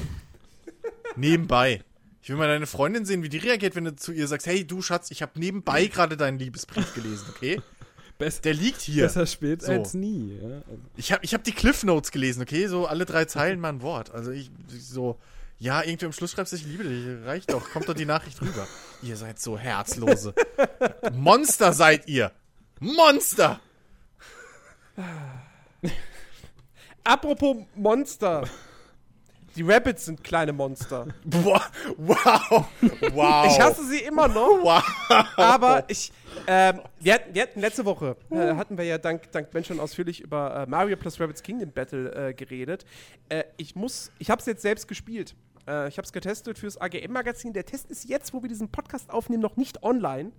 nebenbei. Ich will mal deine Freundin sehen, wie die reagiert, wenn du zu ihr sagst, hey du Schatz, ich habe nebenbei *laughs* gerade deinen Liebesbrief gelesen, okay? Best, Der liegt hier. Besser spät So. als nie. Ja? Ich habe ich hab die Cliff Notes gelesen, okay? So alle drei Zeilen mal ein Wort. Also ich so, ja, irgendwie am Schluss schreibst du, ich liebe dich. Reicht doch, kommt doch die Nachricht rüber. Ihr seid so herzlose. Monster seid ihr. Monster! Apropos Monster. Die Rabbits sind kleine Monster. *laughs* Wow. Wow. Wow. Ich hasse sie immer noch. Wow. Aber ich, ähm, wir, hatten, wir hatten letzte Woche, äh, hatten wir ja dank, dank Ben schon ausführlich über äh, Mario plus Rabbids Kingdom Battle äh, geredet. Äh, ich muss, ich habe es jetzt selbst gespielt. Äh, ich habe es getestet fürs AGM-Magazin. Der Test ist jetzt, wo wir diesen Podcast aufnehmen, noch nicht online.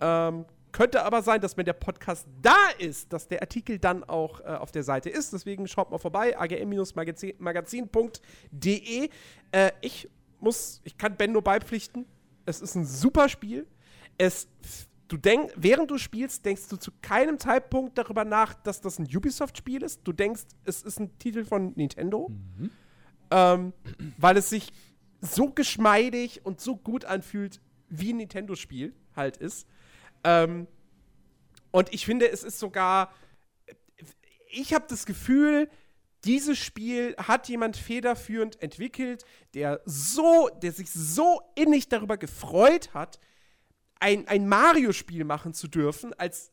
Ähm, könnte aber sein, dass wenn der Podcast da ist, dass der Artikel dann auch äh, auf der Seite ist. Deswegen schaut mal vorbei, agm-magazin.de. Äh, ich muss, ich kann Ben nur beipflichten. Es ist ein super Spiel. Es, du denk, während du spielst, denkst du zu keinem Zeitpunkt darüber nach, dass das ein Ubisoft-Spiel ist. Du denkst, es ist ein Titel von Nintendo. Ähm, weil es sich so geschmeidig und so gut anfühlt, wie ein Nintendo-Spiel halt ist. Ähm, und ich finde, es ist sogar. Ich habe das Gefühl, dieses Spiel hat jemand federführend entwickelt, der so, der sich so innig darüber gefreut hat, ein, ein Mario-Spiel machen zu dürfen, als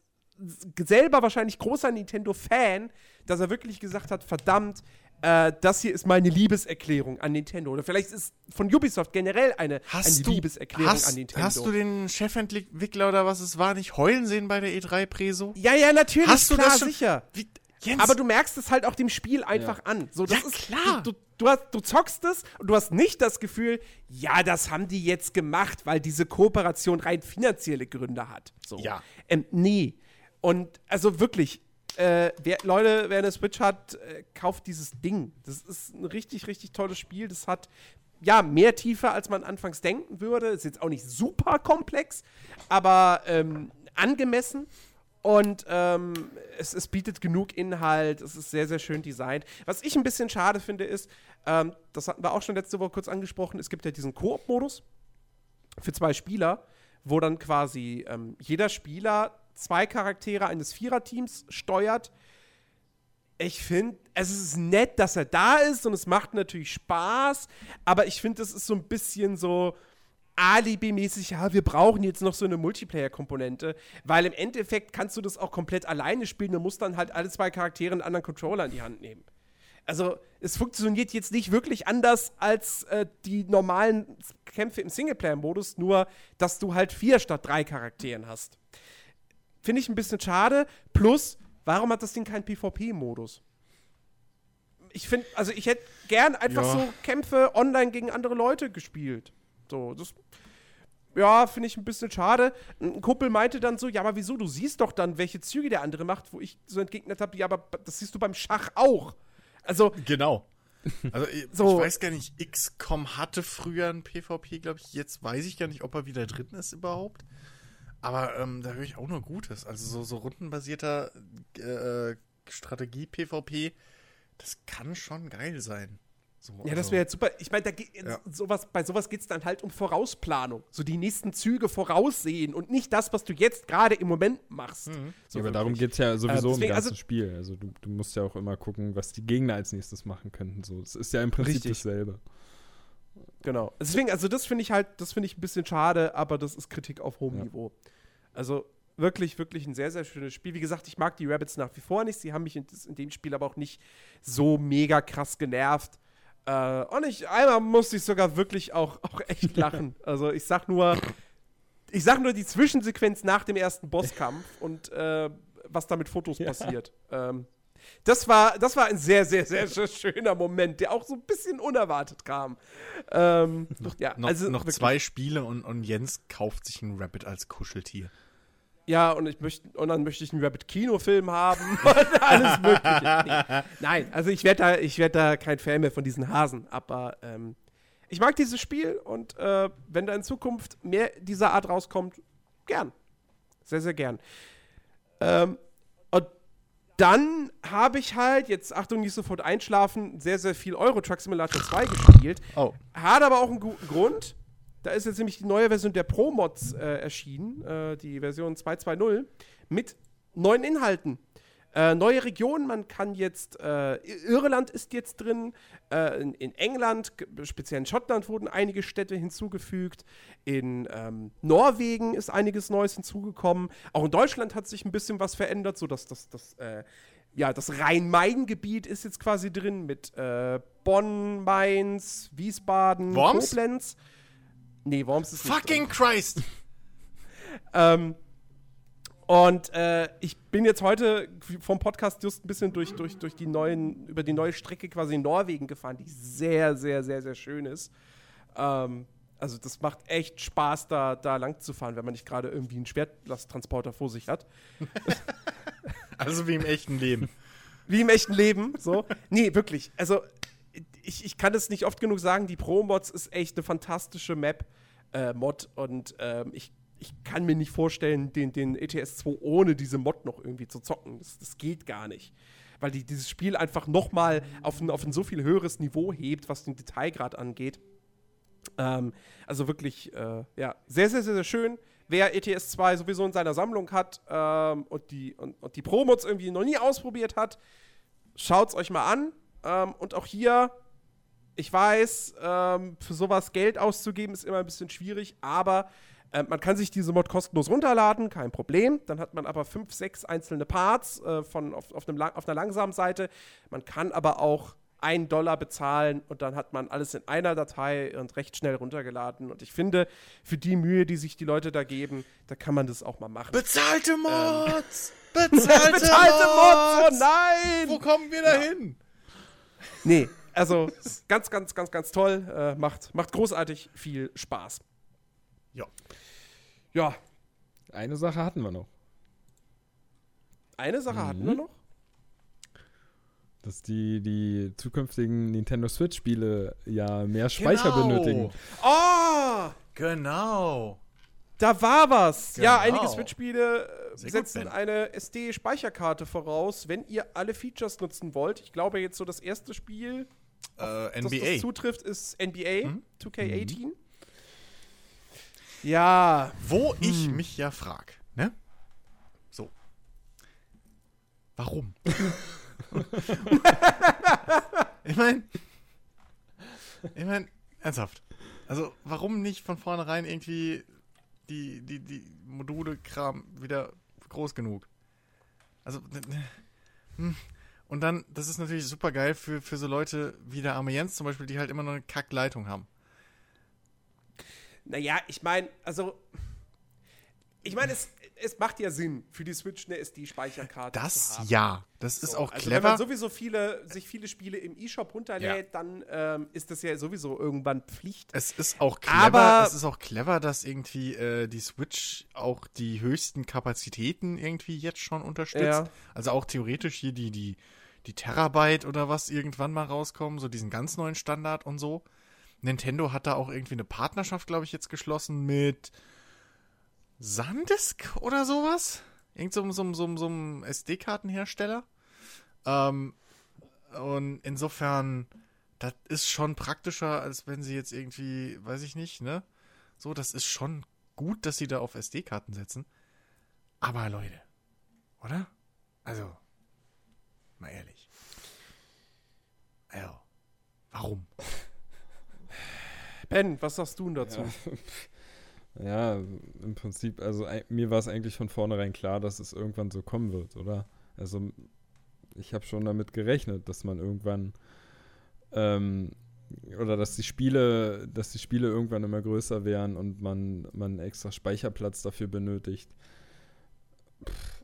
selber wahrscheinlich großer Nintendo-Fan, dass er wirklich gesagt hat, verdammt, äh, das hier ist meine Liebeserklärung an Nintendo. Oder vielleicht ist von Ubisoft generell eine, Hast eine du, Liebeserklärung hast, an Nintendo. Hast du den Chefentwickler oder was es war nicht heulen sehen bei der E3-Preso? ja, ja, natürlich, Hast du klar, das schon- sicher. Wie, Jens, Aber du merkst es halt auch dem Spiel einfach an. So, das Ja, ist klar. Du, du, du, hast, du zockst es und du hast nicht das Gefühl, ja, das haben die jetzt gemacht, weil diese Kooperation rein finanzielle Gründe hat. So. Ja. Ähm, nee. Und also wirklich, äh, wer, Leute, wer eine Switch hat, äh, kauft dieses Ding. Das ist ein richtig, richtig tolles Spiel. Das hat ja mehr Tiefe, als man anfangs denken würde. Ist jetzt auch nicht super komplex, aber ähm, angemessen. Und ähm, es, es bietet genug Inhalt, es ist sehr, sehr schön designt. Was ich ein bisschen schade finde, ist, ähm, das hatten wir auch schon letzte Woche kurz angesprochen, es gibt ja diesen Koop-Modus für zwei Spieler, wo dann quasi ähm, jeder Spieler zwei Charaktere eines Viererteams steuert. Ich finde, es ist nett, dass er da ist und es macht natürlich Spaß, aber ich finde, es ist so ein bisschen so Alibi-mäßig, ja, wir brauchen jetzt noch so eine Multiplayer-Komponente, weil im Endeffekt kannst du das auch komplett alleine spielen und musst dann halt alle zwei Charaktere einen anderen Controller in die Hand nehmen. Also, es funktioniert jetzt nicht wirklich anders als äh, die normalen Kämpfe im Singleplayer-Modus, nur dass du halt vier statt drei Charakteren hast. Finde ich ein bisschen schade. Plus, warum hat das Ding keinen PvP-Modus? Ich finde, also ich hätte gern einfach Ja. so Kämpfe online gegen andere Leute gespielt. So, das. Ja, finde ich ein bisschen schade. Ein Kumpel meinte dann so, ja, aber wieso? Du siehst doch dann, welche Züge der andere macht, wo ich so entgegnet habe, ja, aber das siehst du beim Schach auch. Also, genau. *laughs* Also ich, So. ich weiß gar nicht, XCOM hatte früher ein PvP, glaube ich. Jetzt weiß ich gar nicht, ob er wieder drin ist überhaupt. Aber ähm, da höre ich auch nur Gutes. Also so, so rundenbasierter äh, Strategie-PvP, das kann schon geil sein. So, Ja, das also- wäre jetzt super. Ich meine, da geht Ja. sowas, bei sowas geht es dann halt um Vorausplanung. So die nächsten Züge voraussehen und nicht das, was du jetzt gerade im Moment machst. So ja, aber darum geht es ja sowieso Äh, im deswegen, ganzen also- Spiel. Also du, du musst ja auch immer gucken, was die Gegner als nächstes machen könnten. So, es ist ja im Prinzip Richtig. dasselbe. Genau. Deswegen, also das finde ich halt, das finde ich ein bisschen schade, aber das ist Kritik auf hohem Ja. Niveau. Also wirklich, wirklich ein sehr, sehr schönes Spiel. Wie gesagt, ich mag die Rabbits nach wie vor nicht. Sie haben mich in, in dem Spiel aber auch nicht so mega krass genervt. Äh, und ich, einmal musste ich sogar wirklich auch, *laughs* auch echt lachen. *laughs* Also ich sag nur, ich sag nur die Zwischensequenz nach dem ersten Bosskampf und äh, was da mit Fotos passiert. Ähm, das war, das war ein sehr, sehr, sehr, sehr schöner Moment, der auch so ein bisschen unerwartet kam. Ähm, ja, noch, also noch zwei Spiele und, und Jens kauft sich ein Rabbit als Kuscheltier. Ja, und ich möchte, und dann möchte ich einen Rabbit-Kinofilm haben *laughs* und alles Mögliche. Nee. Nein, also ich werde da, ich werd da kein Fan mehr von diesen Hasen, aber ähm, ich mag dieses Spiel und äh, wenn da in Zukunft mehr dieser Art rauskommt, gern. Sehr, sehr gern. Ähm, dann habe ich halt, jetzt Achtung, nicht sofort einschlafen, sehr, sehr viel Euro Truck Simulator 2 gespielt. Oh. Hat aber auch einen guten Grund. Da ist jetzt nämlich die neue Version der Pro-Mods äh, erschienen, äh, die Version 2.2.0, mit neuen Inhalten. Äh, neue Regionen, man kann jetzt, äh, Irland ist jetzt drin, äh, in, in England, speziell in Schottland wurden einige Städte hinzugefügt, in ähm, Norwegen ist einiges Neues hinzugekommen, auch in Deutschland hat sich ein bisschen was verändert, so dass das, das, äh, ja, das Rhein-Main-Gebiet ist jetzt quasi drin mit äh, Bonn, Mainz, Wiesbaden, Worms? Koblenz. Nee, Worms ist Fucking. Christ! *laughs* Ähm, und äh, ich bin jetzt heute vom Podcast just ein bisschen durch, durch, durch die neuen, über die neue Strecke quasi in Norwegen gefahren, die sehr, sehr, sehr, sehr schön ist. Ähm, also das macht echt Spaß, da, da lang zu fahren, wenn man nicht gerade irgendwie einen Schwerlasttransporter vor sich hat. *laughs* Also wie im echten Leben. Wie im echten Leben, so. Nee, wirklich. Also, ich, ich kann es nicht oft genug sagen, die Pro-Mods ist echt eine fantastische Map-Mod und ähm, ich, ich kann mir nicht vorstellen, den, den ETS 2 ohne diese Mod noch irgendwie zu zocken. Das, das geht gar nicht. Weil die dieses Spiel einfach noch mal auf ein, auf ein so viel höheres Niveau hebt, was den Detailgrad angeht. Ähm, also wirklich, äh, ja, sehr, sehr, sehr, sehr schön. Wer ETS 2 sowieso in seiner Sammlung hat ähm, und die, und, und die Pro-Mods irgendwie noch nie ausprobiert hat, schaut's euch mal an. Ähm, und auch hier, ich weiß, ähm, für sowas Geld auszugeben ist immer ein bisschen schwierig, aber ähm, man kann sich diese Mod kostenlos runterladen, kein Problem. Dann hat man aber fünf, sechs einzelne Parts äh, von, auf, auf, einem, auf einer langsamen Seite. Man kann aber auch einen Dollar bezahlen und dann hat man alles in einer Datei und recht schnell runtergeladen. Und ich finde, für die Mühe, die sich die Leute da geben, da kann man das auch mal machen. Bezahlte Mods! *laughs* Bezahlte, Bezahlte Mods, oh nein! Wo kommen wir da hin? Nee, also *laughs* ganz, ganz, ganz, ganz toll. Äh, macht, macht großartig viel Spaß. Ja. Ja, Eine Sache hatten wir noch. eine Sache hatten Mhm. wir noch. Dass die, die zukünftigen Nintendo Switch-Spiele ja mehr Speicher Genau. benötigen. Oh, Genau. da war was. Ja, Genau. einige Switch-Spiele äh, gut, setzen Ben. eine SD-Speicherkarte voraus, wenn ihr alle Features nutzen wollt. Ich glaube, jetzt so das erste Spiel, Äh, das das NBA. zutrifft, ist NBA Mhm. 2K18. Ja, Wo ich mich ja frag, ne? So. Warum? *laughs* ich meine, ich meine, ernsthaft. Also, warum nicht von vornherein irgendwie die, die, die Module-Kram wieder groß genug? Also, hm. und dann, das ist natürlich super geil für, für so Leute wie der arme Jens zum Beispiel, die halt immer noch eine Kackleitung haben. Naja, ich meine, also. Ich meine, es, es macht ja Sinn, für die Switch eine SD-Speicherkarte zu Das haben. ja, das ist So, auch also clever. Wenn man sowieso viele, sich viele Spiele im E-Shop runterlädt, Ja. dann ähm, ist das ja sowieso irgendwann Pflicht. Es ist auch clever, Aber- es ist auch clever, dass irgendwie äh, die Switch auch die höchsten Kapazitäten irgendwie jetzt schon unterstützt. Ja. Also auch theoretisch hier die, die, die Terabyte oder was irgendwann mal rauskommen, so diesen ganz neuen Standard und so. Nintendo hat da auch irgendwie eine Partnerschaft, glaube ich, jetzt geschlossen mit Sandisk oder sowas. Irgend so, so, so, so einem SD-Kartenhersteller. Ähm, und insofern, das ist schon praktischer, als wenn sie jetzt irgendwie, weiß ich nicht, ne? So, das ist schon gut, dass sie da auf SD-Karten setzen. Aber Leute, oder? Also, mal ehrlich. Also, warum? Ben, was sagst du denn dazu? Ja. *laughs* ja, im Prinzip, also mir war es eigentlich von vornherein klar, dass es irgendwann so kommen wird, oder? Also ich habe schon damit gerechnet, dass man irgendwann ähm, oder dass die Spiele, dass die Spiele irgendwann immer größer werden und man, man extra Speicherplatz dafür benötigt. Pff,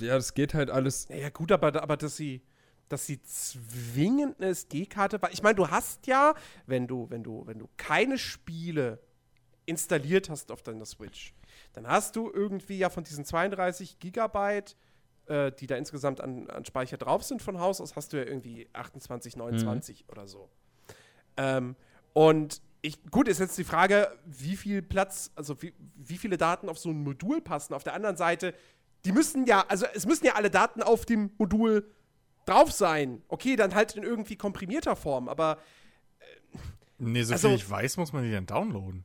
ja, das geht halt alles. Ja, gut, aber, aber dass sie, dass sie zwingend eine SD-Karte, weil ich meine, du hast ja, wenn du, wenn du, wenn du keine Spiele installiert hast auf deiner Switch, dann hast du irgendwie ja von diesen 32 Gigabyte, äh, die da insgesamt an, an Speicher drauf sind von Haus aus, hast du ja irgendwie 28, 29 mhm. oder so. Ähm, und ich, gut, ist jetzt die Frage, wie viel Platz, also wie, wie viele Daten auf so ein Modul passen. Auf der anderen Seite, die müssen ja, also es müssen ja alle Daten auf dem Modul drauf sein. Okay, dann halt in irgendwie komprimierter Form, aber. Äh, nee, so also, viel ich weiß, muss man die dann downloaden.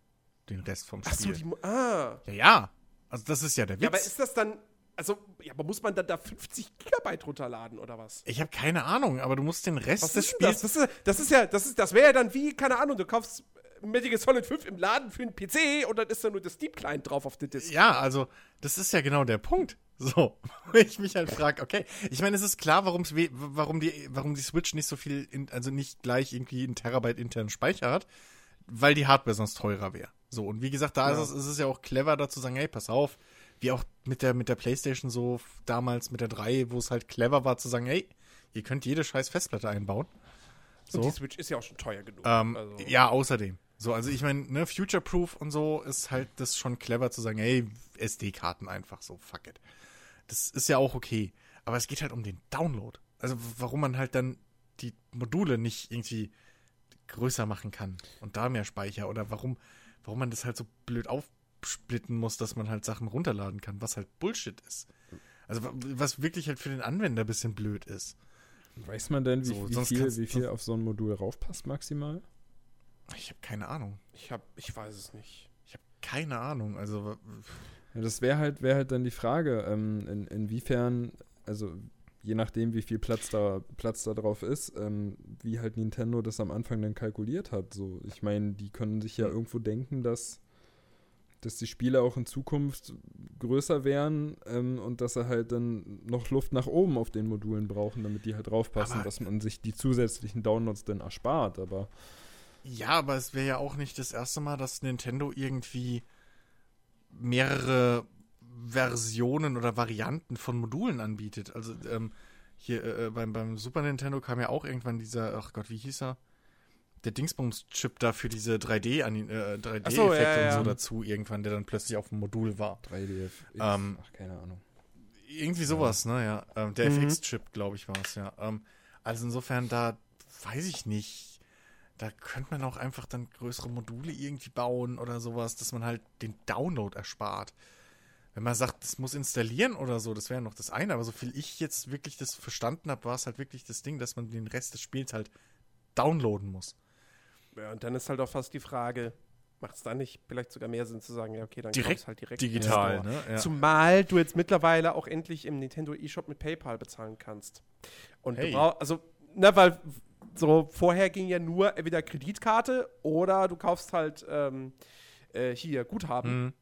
Den Rest vom Spiel. Ach so, die. Ah. Ja, ja. Also, das ist ja der Witz. Ja, aber ist das dann. Also, ja, aber muss man dann da 50 Gigabyte runterladen oder was? Ich habe keine Ahnung, aber du musst den Rest was des Spiels. Das? Das, ist, das ist ja, das, ist, das wäre ja dann wie, keine Ahnung, du kaufst Metal Gear Solid 5 im Laden für einen PC und dann ist da nur das Steam Client drauf auf der Disk. Ja, also, das ist ja genau der Punkt. So, *laughs* wenn ich mich halt frage, okay, ich meine, es ist klar, warum warum die, warum die Switch nicht so viel, in, also nicht gleich irgendwie einen Terabyte internen Speicher hat, weil die Hardware sonst teurer wäre. So, und wie gesagt, da ja. ist, es, ist es ja auch clever, da zu sagen, hey, pass auf, wie auch mit der, mit der Playstation so damals mit der 3, wo es halt clever war zu sagen, hey, ihr könnt jede scheiß Festplatte einbauen. So. Und die Switch ist ja auch schon teuer genug. Ähm, also. Ja, außerdem. So, also ich meine, ne, Future-Proof und so ist halt das schon clever zu sagen, hey, SD-Karten einfach so, fuck it. Das ist ja auch okay. Aber es geht halt um den Download. Also warum man halt dann die Module nicht irgendwie größer machen kann und da mehr Speicher oder warum, warum man das halt so blöd aufsplitten muss, dass man halt Sachen runterladen kann, was halt Bullshit ist. Also was wirklich halt für den Anwender ein bisschen blöd ist. Weiß man denn, wie, so, wie viel, wie viel auf so ein Modul raufpasst maximal? Ich habe keine Ahnung. Ich habe, ich weiß es nicht. Ich habe keine Ahnung. Also ja, das wäre halt, wär halt dann die Frage, ähm, in, inwiefern, also je nachdem, wie viel Platz da, Platz da drauf ist, ähm, wie halt Nintendo das am Anfang dann kalkuliert hat. So, ich meine, die können sich ja irgendwo denken, dass, dass die Spiele auch in Zukunft größer wären ähm, und dass sie halt dann noch Luft nach oben auf den Modulen brauchen, damit die halt draufpassen, aber dass man sich die zusätzlichen Downloads dann erspart, aber. Ja, aber es wäre ja auch nicht das erste Mal, dass Nintendo irgendwie mehrere Versionen oder Varianten von Modulen anbietet. Also ähm, hier äh, äh beim, beim Super Nintendo kam ja auch irgendwann dieser, ach Gott, wie hieß er? Der Dingsbums-Chip da für diese 3D-Effekte äh, 3D so, ja, ja. und so dazu irgendwann, der dann plötzlich auf dem Modul war. 3D, ähm, ach, keine Ahnung. Irgendwie sowas, ja. ne, ja. Ähm, der mhm. FX-Chip, glaube ich, war es, ja. Ähm, also insofern, da weiß ich nicht da könnte man auch einfach dann größere Module irgendwie bauen oder sowas, dass man halt den Download erspart. Wenn man sagt, das muss installieren oder so, das wäre noch das eine, aber so viel ich jetzt wirklich das verstanden habe, war es halt wirklich das Ding, dass man den Rest des Spiels halt downloaden muss. Ja, und dann ist halt auch fast die Frage, macht es da nicht vielleicht sogar mehr Sinn zu sagen, ja, okay, dann direkt halt direkt digital. Ne? Ja. Zumal du jetzt mittlerweile auch endlich im Nintendo eShop mit PayPal bezahlen kannst. Und hey. du brauchst, also, na, weil so, vorher ging ja nur entweder Kreditkarte oder du kaufst halt ähm, äh, hier Guthaben mhm.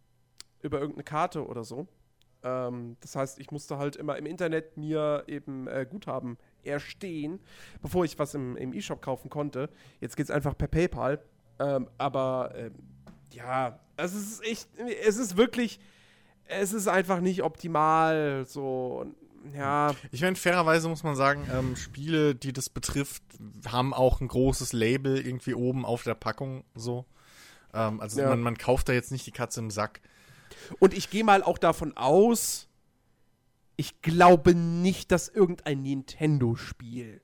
über irgendeine Karte oder so. Ähm, das heißt, ich musste halt immer im Internet mir eben äh, Guthaben erstehen, bevor ich was im, im E-Shop kaufen konnte. Jetzt geht es einfach per PayPal. Ähm, aber ähm, ja, es ist echt, es ist wirklich, es ist einfach nicht optimal. So, ja. Ich meine, fairerweise muss man sagen, ähm, Spiele, die das betrifft, haben auch ein großes Label irgendwie oben auf der Packung so. Ähm, also ja. man, man kauft da jetzt nicht die Katze im Sack. Und ich gehe mal auch davon aus, ich glaube nicht, dass irgendein Nintendo-Spiel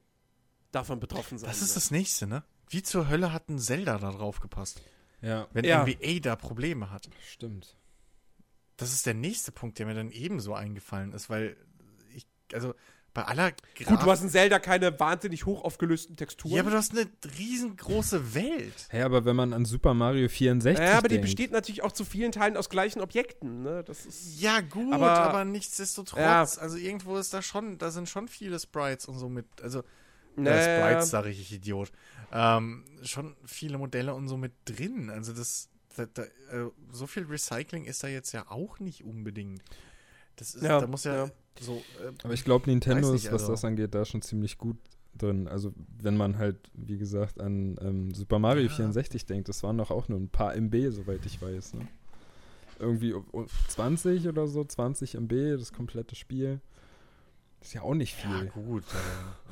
davon betroffen sein Das ist wird. das nächste, ne? Wie zur Hölle hat ein Zelda da drauf gepasst? Ja, Wenn Ja. NBA da Probleme hat. stimmt. Das ist der nächste Punkt, der mir dann ebenso eingefallen ist, weil also bei aller Gut, Grafik- du hast in Zelda keine wahnsinnig hoch aufgelösten Texturen. Ja, aber du hast eine riesengroße Welt. Hey, aber wenn man an Super Mario 64 Ja, aber die denkt, besteht natürlich auch zu vielen Teilen aus gleichen Objekten. Ne? Das ist Ja, gut, aber, Aber- nichtsdestotrotz, Ja. also irgendwo ist da schon, da sind schon viele Sprites und so mit, also Naja. äh, Sprites, sage ich, ich Idiot. Ähm, schon viele Modelle und so mit drin. Also das, da, da, äh, so viel Recycling ist da jetzt ja auch nicht unbedingt. Das ist, Ja, da muss ja, ja. So, äh, Aber ich glaube, Nintendo nicht, ist, was also- das angeht, da schon ziemlich gut drin. Also, wenn man halt, wie gesagt, an ähm, Super Mario Ja. 64 denkt, das waren doch auch nur ein paar MB, soweit ich weiß. Ne? Irgendwie o- o- 20 oder so, 20 MB, das komplette Spiel. Ist ja auch nicht ja, viel. gut.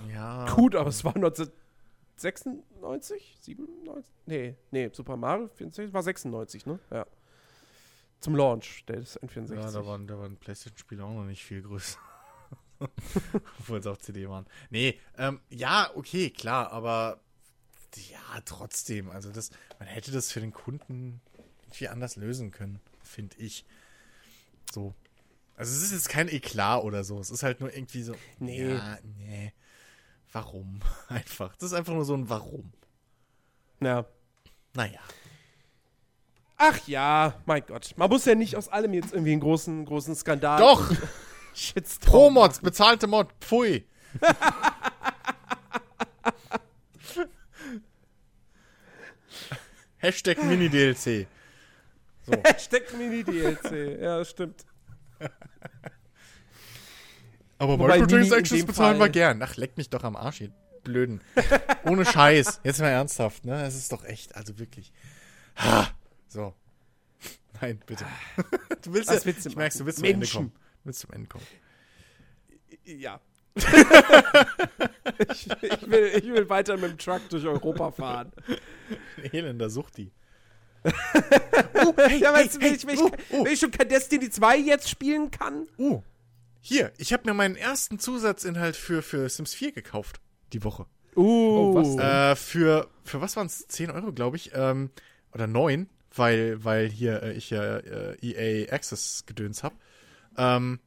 Äh, ja. gut, aber es war 1996? 97? Nee, nee, Super Mario 64 war 96, ne? Ja. Zum Launch des N64. Ja, da waren, da waren PlayStation-Spiele auch noch nicht viel größer. *laughs* Obwohl es auch CD waren. Nee, ähm, ja, okay, klar, aber ja, trotzdem. Also das, man hätte das für den Kunden irgendwie anders lösen können, finde ich. So. Also es ist jetzt kein Eklat oder so. Es ist halt nur irgendwie so. Nee. Ja, nee. Warum? *laughs* Einfach. Das ist einfach nur so ein Warum. ja. Naja. Ach ja, mein Gott. Man muss ja nicht aus allem jetzt irgendwie einen großen, großen Skandal. Doch! *laughs* Shitstorm. Pro-Mods, bezahlte Mod, pfui. *laughs* Hashtag Mini-DLC. So. *laughs* Hashtag Mini-DLC. Ja, das stimmt. Aber Microtransactions bezahlen wir gern. Ach, leck mich doch am Arsch, ihr Blöden. Ohne Scheiß. Jetzt mal ernsthaft, ne? Es ist doch echt, also wirklich. Ha. So. Nein, bitte. *laughs* Du willst Was ja, willst du ich merkst, du willst zum machen? Ende kommen. Du willst zum Ende kommen. Ja. *laughs* ich, ich, will, ich will weiter mit dem Truck durch Europa *laughs* fahren. Elender Suchti. ja, weißt du, wenn, ich, wenn, ich, oh, oh. wenn ich schon kein Destiny 2 jetzt spielen kann? Uh, hier, ich habe mir meinen ersten Zusatzinhalt für, für Sims 4 gekauft. Die Woche. Uh, Oh, was denn? Äh, für, für was waren es? 10 Euro, glaube ich. Ähm, oder 9, weil, weil hier äh, ich ja äh, EA Access gedöns habe. Ähm,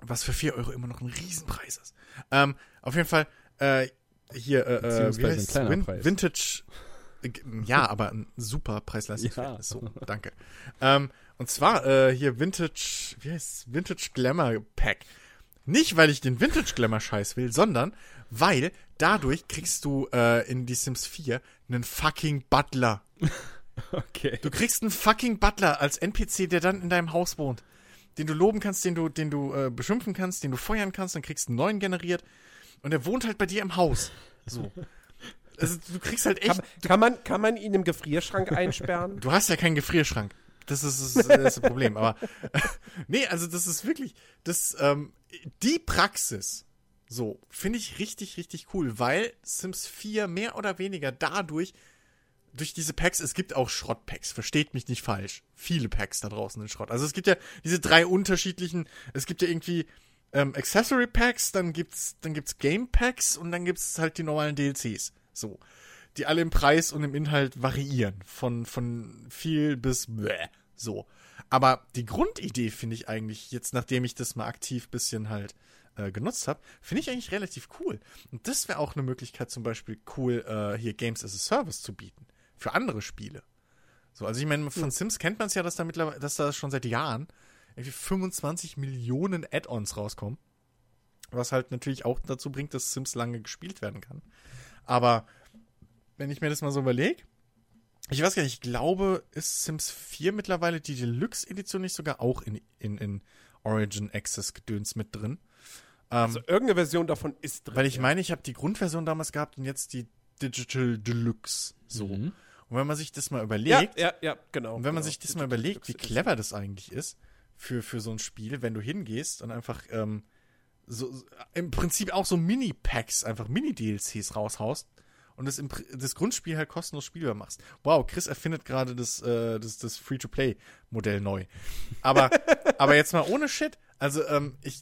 was für 4 Euro immer noch ein Riesenpreis ist. Ähm, auf jeden Fall, äh, hier, äh, äh, wie ein Win Preis. Vintage. äh, *laughs* Ja, aber ein super Preis-Leistungsverhältnis. Ja. So, danke. Ähm, und zwar äh, hier Vintage, wie heißt Vintage Glamour Pack. Nicht, weil ich den Vintage Glamour Scheiß will, sondern weil dadurch kriegst du äh, in die Sims 4 einen fucking Butler. *laughs* *laughs* Okay. Du kriegst einen fucking Butler als NPC, der dann in deinem Haus wohnt. Den du loben kannst, den du, den du äh, beschimpfen kannst, den du feuern kannst, dann kriegst du einen neuen generiert. Und der wohnt halt bei dir im Haus. So. *laughs* Also du kriegst halt echt. kann, kann, man, kann man ihn im Gefrierschrank einsperren? *laughs* Du hast ja keinen Gefrierschrank. Das ist das, ist das Problem. Aber nee, also das ist wirklich, das, ähm, die Praxis, so, finde ich richtig, richtig cool, weil Sims 4 mehr oder weniger dadurch, durch diese Packs, es gibt auch Schrottpacks, versteht mich nicht falsch. Viele Packs da draußen sind Schrott. Also es gibt ja diese drei unterschiedlichen, es gibt ja irgendwie ähm, Accessory Packs, dann gibt's, dann gibt's Game Packs und dann gibt's halt die normalen DLCs. So. Die alle im Preis und im Inhalt variieren. Von, von viel bis bläh. So. Aber die Grundidee finde ich eigentlich, jetzt nachdem ich das mal aktiv bisschen halt äh, genutzt habe, finde ich eigentlich relativ cool. Und das wäre auch eine Möglichkeit, zum Beispiel cool, äh, hier Games as a Service zu bieten. Für andere Spiele. So, also ich meine, von Sims kennt man es ja, dass da mittlerweile, dass da schon seit Jahren irgendwie 25 Millionen Add-ons rauskommen. Was halt natürlich auch dazu bringt, dass Sims lange gespielt werden kann. Aber wenn ich mir das mal so überlege, ich weiß gar nicht, ich glaube, ist Sims 4 mittlerweile die Deluxe-Edition nicht sogar auch in, in, in Origin Access Gedöns mit drin? Ähm, Also irgendeine Version davon ist drin. weil ich ja. meine, ich habe die Grundversion damals gehabt und jetzt die Digital Deluxe. So. Mhm. Und wenn man sich das mal ja, überlegt, ja, ja, genau. und wenn man genau. sich das mal überlegt, wie clever das eigentlich ist für, für so ein Spiel, wenn du hingehst und einfach ähm, so, im Prinzip auch so Mini-Packs, einfach Mini-DLCs raushaust und das, im, das Grundspiel halt kostenlos spielbar machst. Wow, Chris erfindet gerade das, äh, das, das Free-to-Play-Modell neu. Aber, *laughs* aber jetzt mal ohne Shit, also ähm, ich,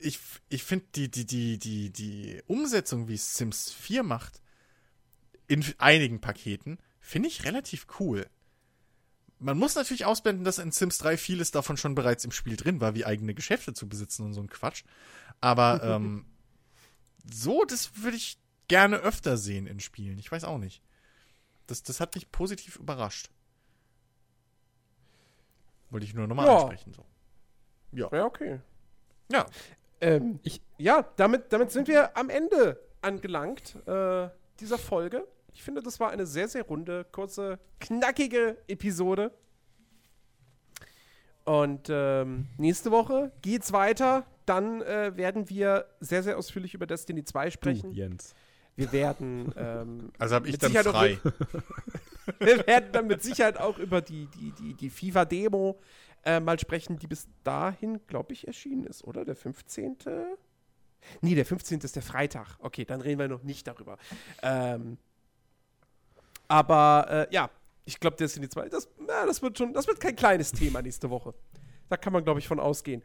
ich, ich finde die, die, die, die, die Umsetzung, wie es Sims 4 macht, in einigen Paketen, finde ich relativ cool. Man muss natürlich ausblenden, dass in Sims 3 vieles davon schon bereits im Spiel drin war, wie eigene Geschäfte zu besitzen und so ein Quatsch. Aber *laughs* ähm, so, das würde ich gerne öfter sehen in Spielen. Ich weiß auch nicht. Das, das hat mich positiv überrascht. Wollte ich nur nochmal Ja. ansprechen. So. Ja. Ja, okay. Ja. Ähm, ich, ja, damit, damit sind wir am Ende angelangt äh, dieser Folge. Ich finde, das war eine sehr, sehr runde, kurze, knackige Episode. Und ähm, nächste Woche geht's weiter. Dann äh, werden wir sehr, sehr ausführlich über Destiny 2 Du, sprechen. Jens. Wir werden ähm, *laughs* Also habe ich dann Sicherheit auch frei. *laughs* wir werden dann mit Sicherheit auch über die, die, die, die FIFA-Demo äh, mal sprechen, die bis dahin, glaube ich, erschienen ist, oder? Der 15. Nee, der 15. ist der Freitag. Okay, dann reden wir noch nicht darüber. Ähm, aber äh, ja, ich glaube, Destiny 2, das, na, das wird schon, das wird kein kleines Thema nächste Woche. Da kann man, glaube ich, von ausgehen.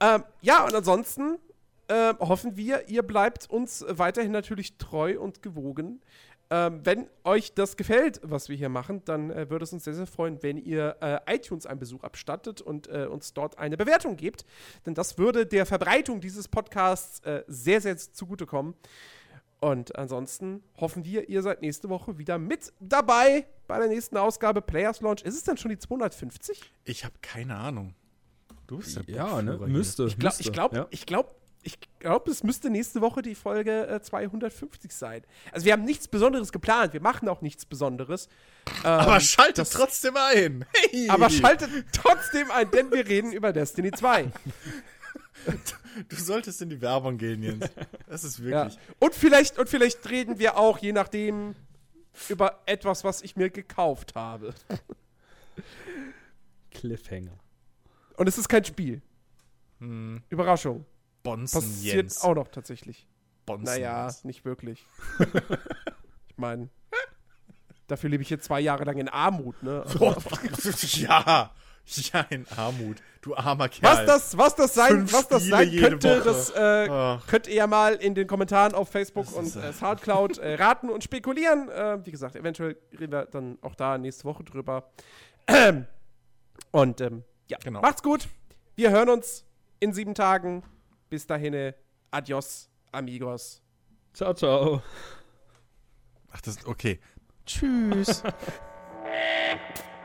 Ähm, ja, und ansonsten äh, hoffen wir, ihr bleibt uns weiterhin natürlich treu und gewogen. Ähm, wenn euch das gefällt, was wir hier machen, dann äh, würde es uns sehr, sehr freuen, wenn ihr äh, iTunes einen Besuch abstattet und äh, uns dort eine Bewertung gebt. Denn das würde der Verbreitung dieses Podcasts äh, sehr, sehr zugutekommen. Und ansonsten hoffen wir, ihr seid nächste Woche wieder mit dabei bei der nächsten Ausgabe Players Launch. Ist es dann schon die 250? Ich habe keine Ahnung. Du bist der Ja, ne? Müsste. Ich glaube, ich glaube, ja. ich glaube, ich glaube, es müsste nächste Woche die Folge äh, 250 sein. Also wir haben nichts Besonderes geplant, wir machen auch nichts Besonderes. Ähm, Aber schaltet das- trotzdem ein. Hey. Aber schaltet trotzdem ein, denn wir reden über Destiny 2. *laughs* *laughs* Du solltest in die Werbung gehen, Jens. Das ist Ja. wirklich. Und vielleicht und vielleicht reden wir auch, je nachdem, über etwas, was ich mir gekauft habe. Cliffhanger. Und es ist kein Spiel. Hm, Überraschung. Bonzen Passiert Jens. auch noch tatsächlich. Bonzen Naja, Jens. nicht wirklich. *laughs* ich meine, dafür lebe ich jetzt zwei Jahre lang in Armut, ne? Also, *laughs* ja. *laughs* Ja, in Armut. Du armer Kerl. was das, was das sein, Fünf was das Spiele sein könnte, Woche. das äh, könnt ihr ja mal in den Kommentaren auf Facebook und ist, äh, äh, Soundcloud äh, raten und spekulieren. Äh, wie gesagt, eventuell reden wir dann auch da nächste Woche drüber. *clears throat* und ähm, ja, Genau. macht's gut. Wir hören uns in sieben Tagen. Bis dahin, adios, amigos. Ciao, ciao. Ach, das okay. Tschüss. *laughs* *laughs*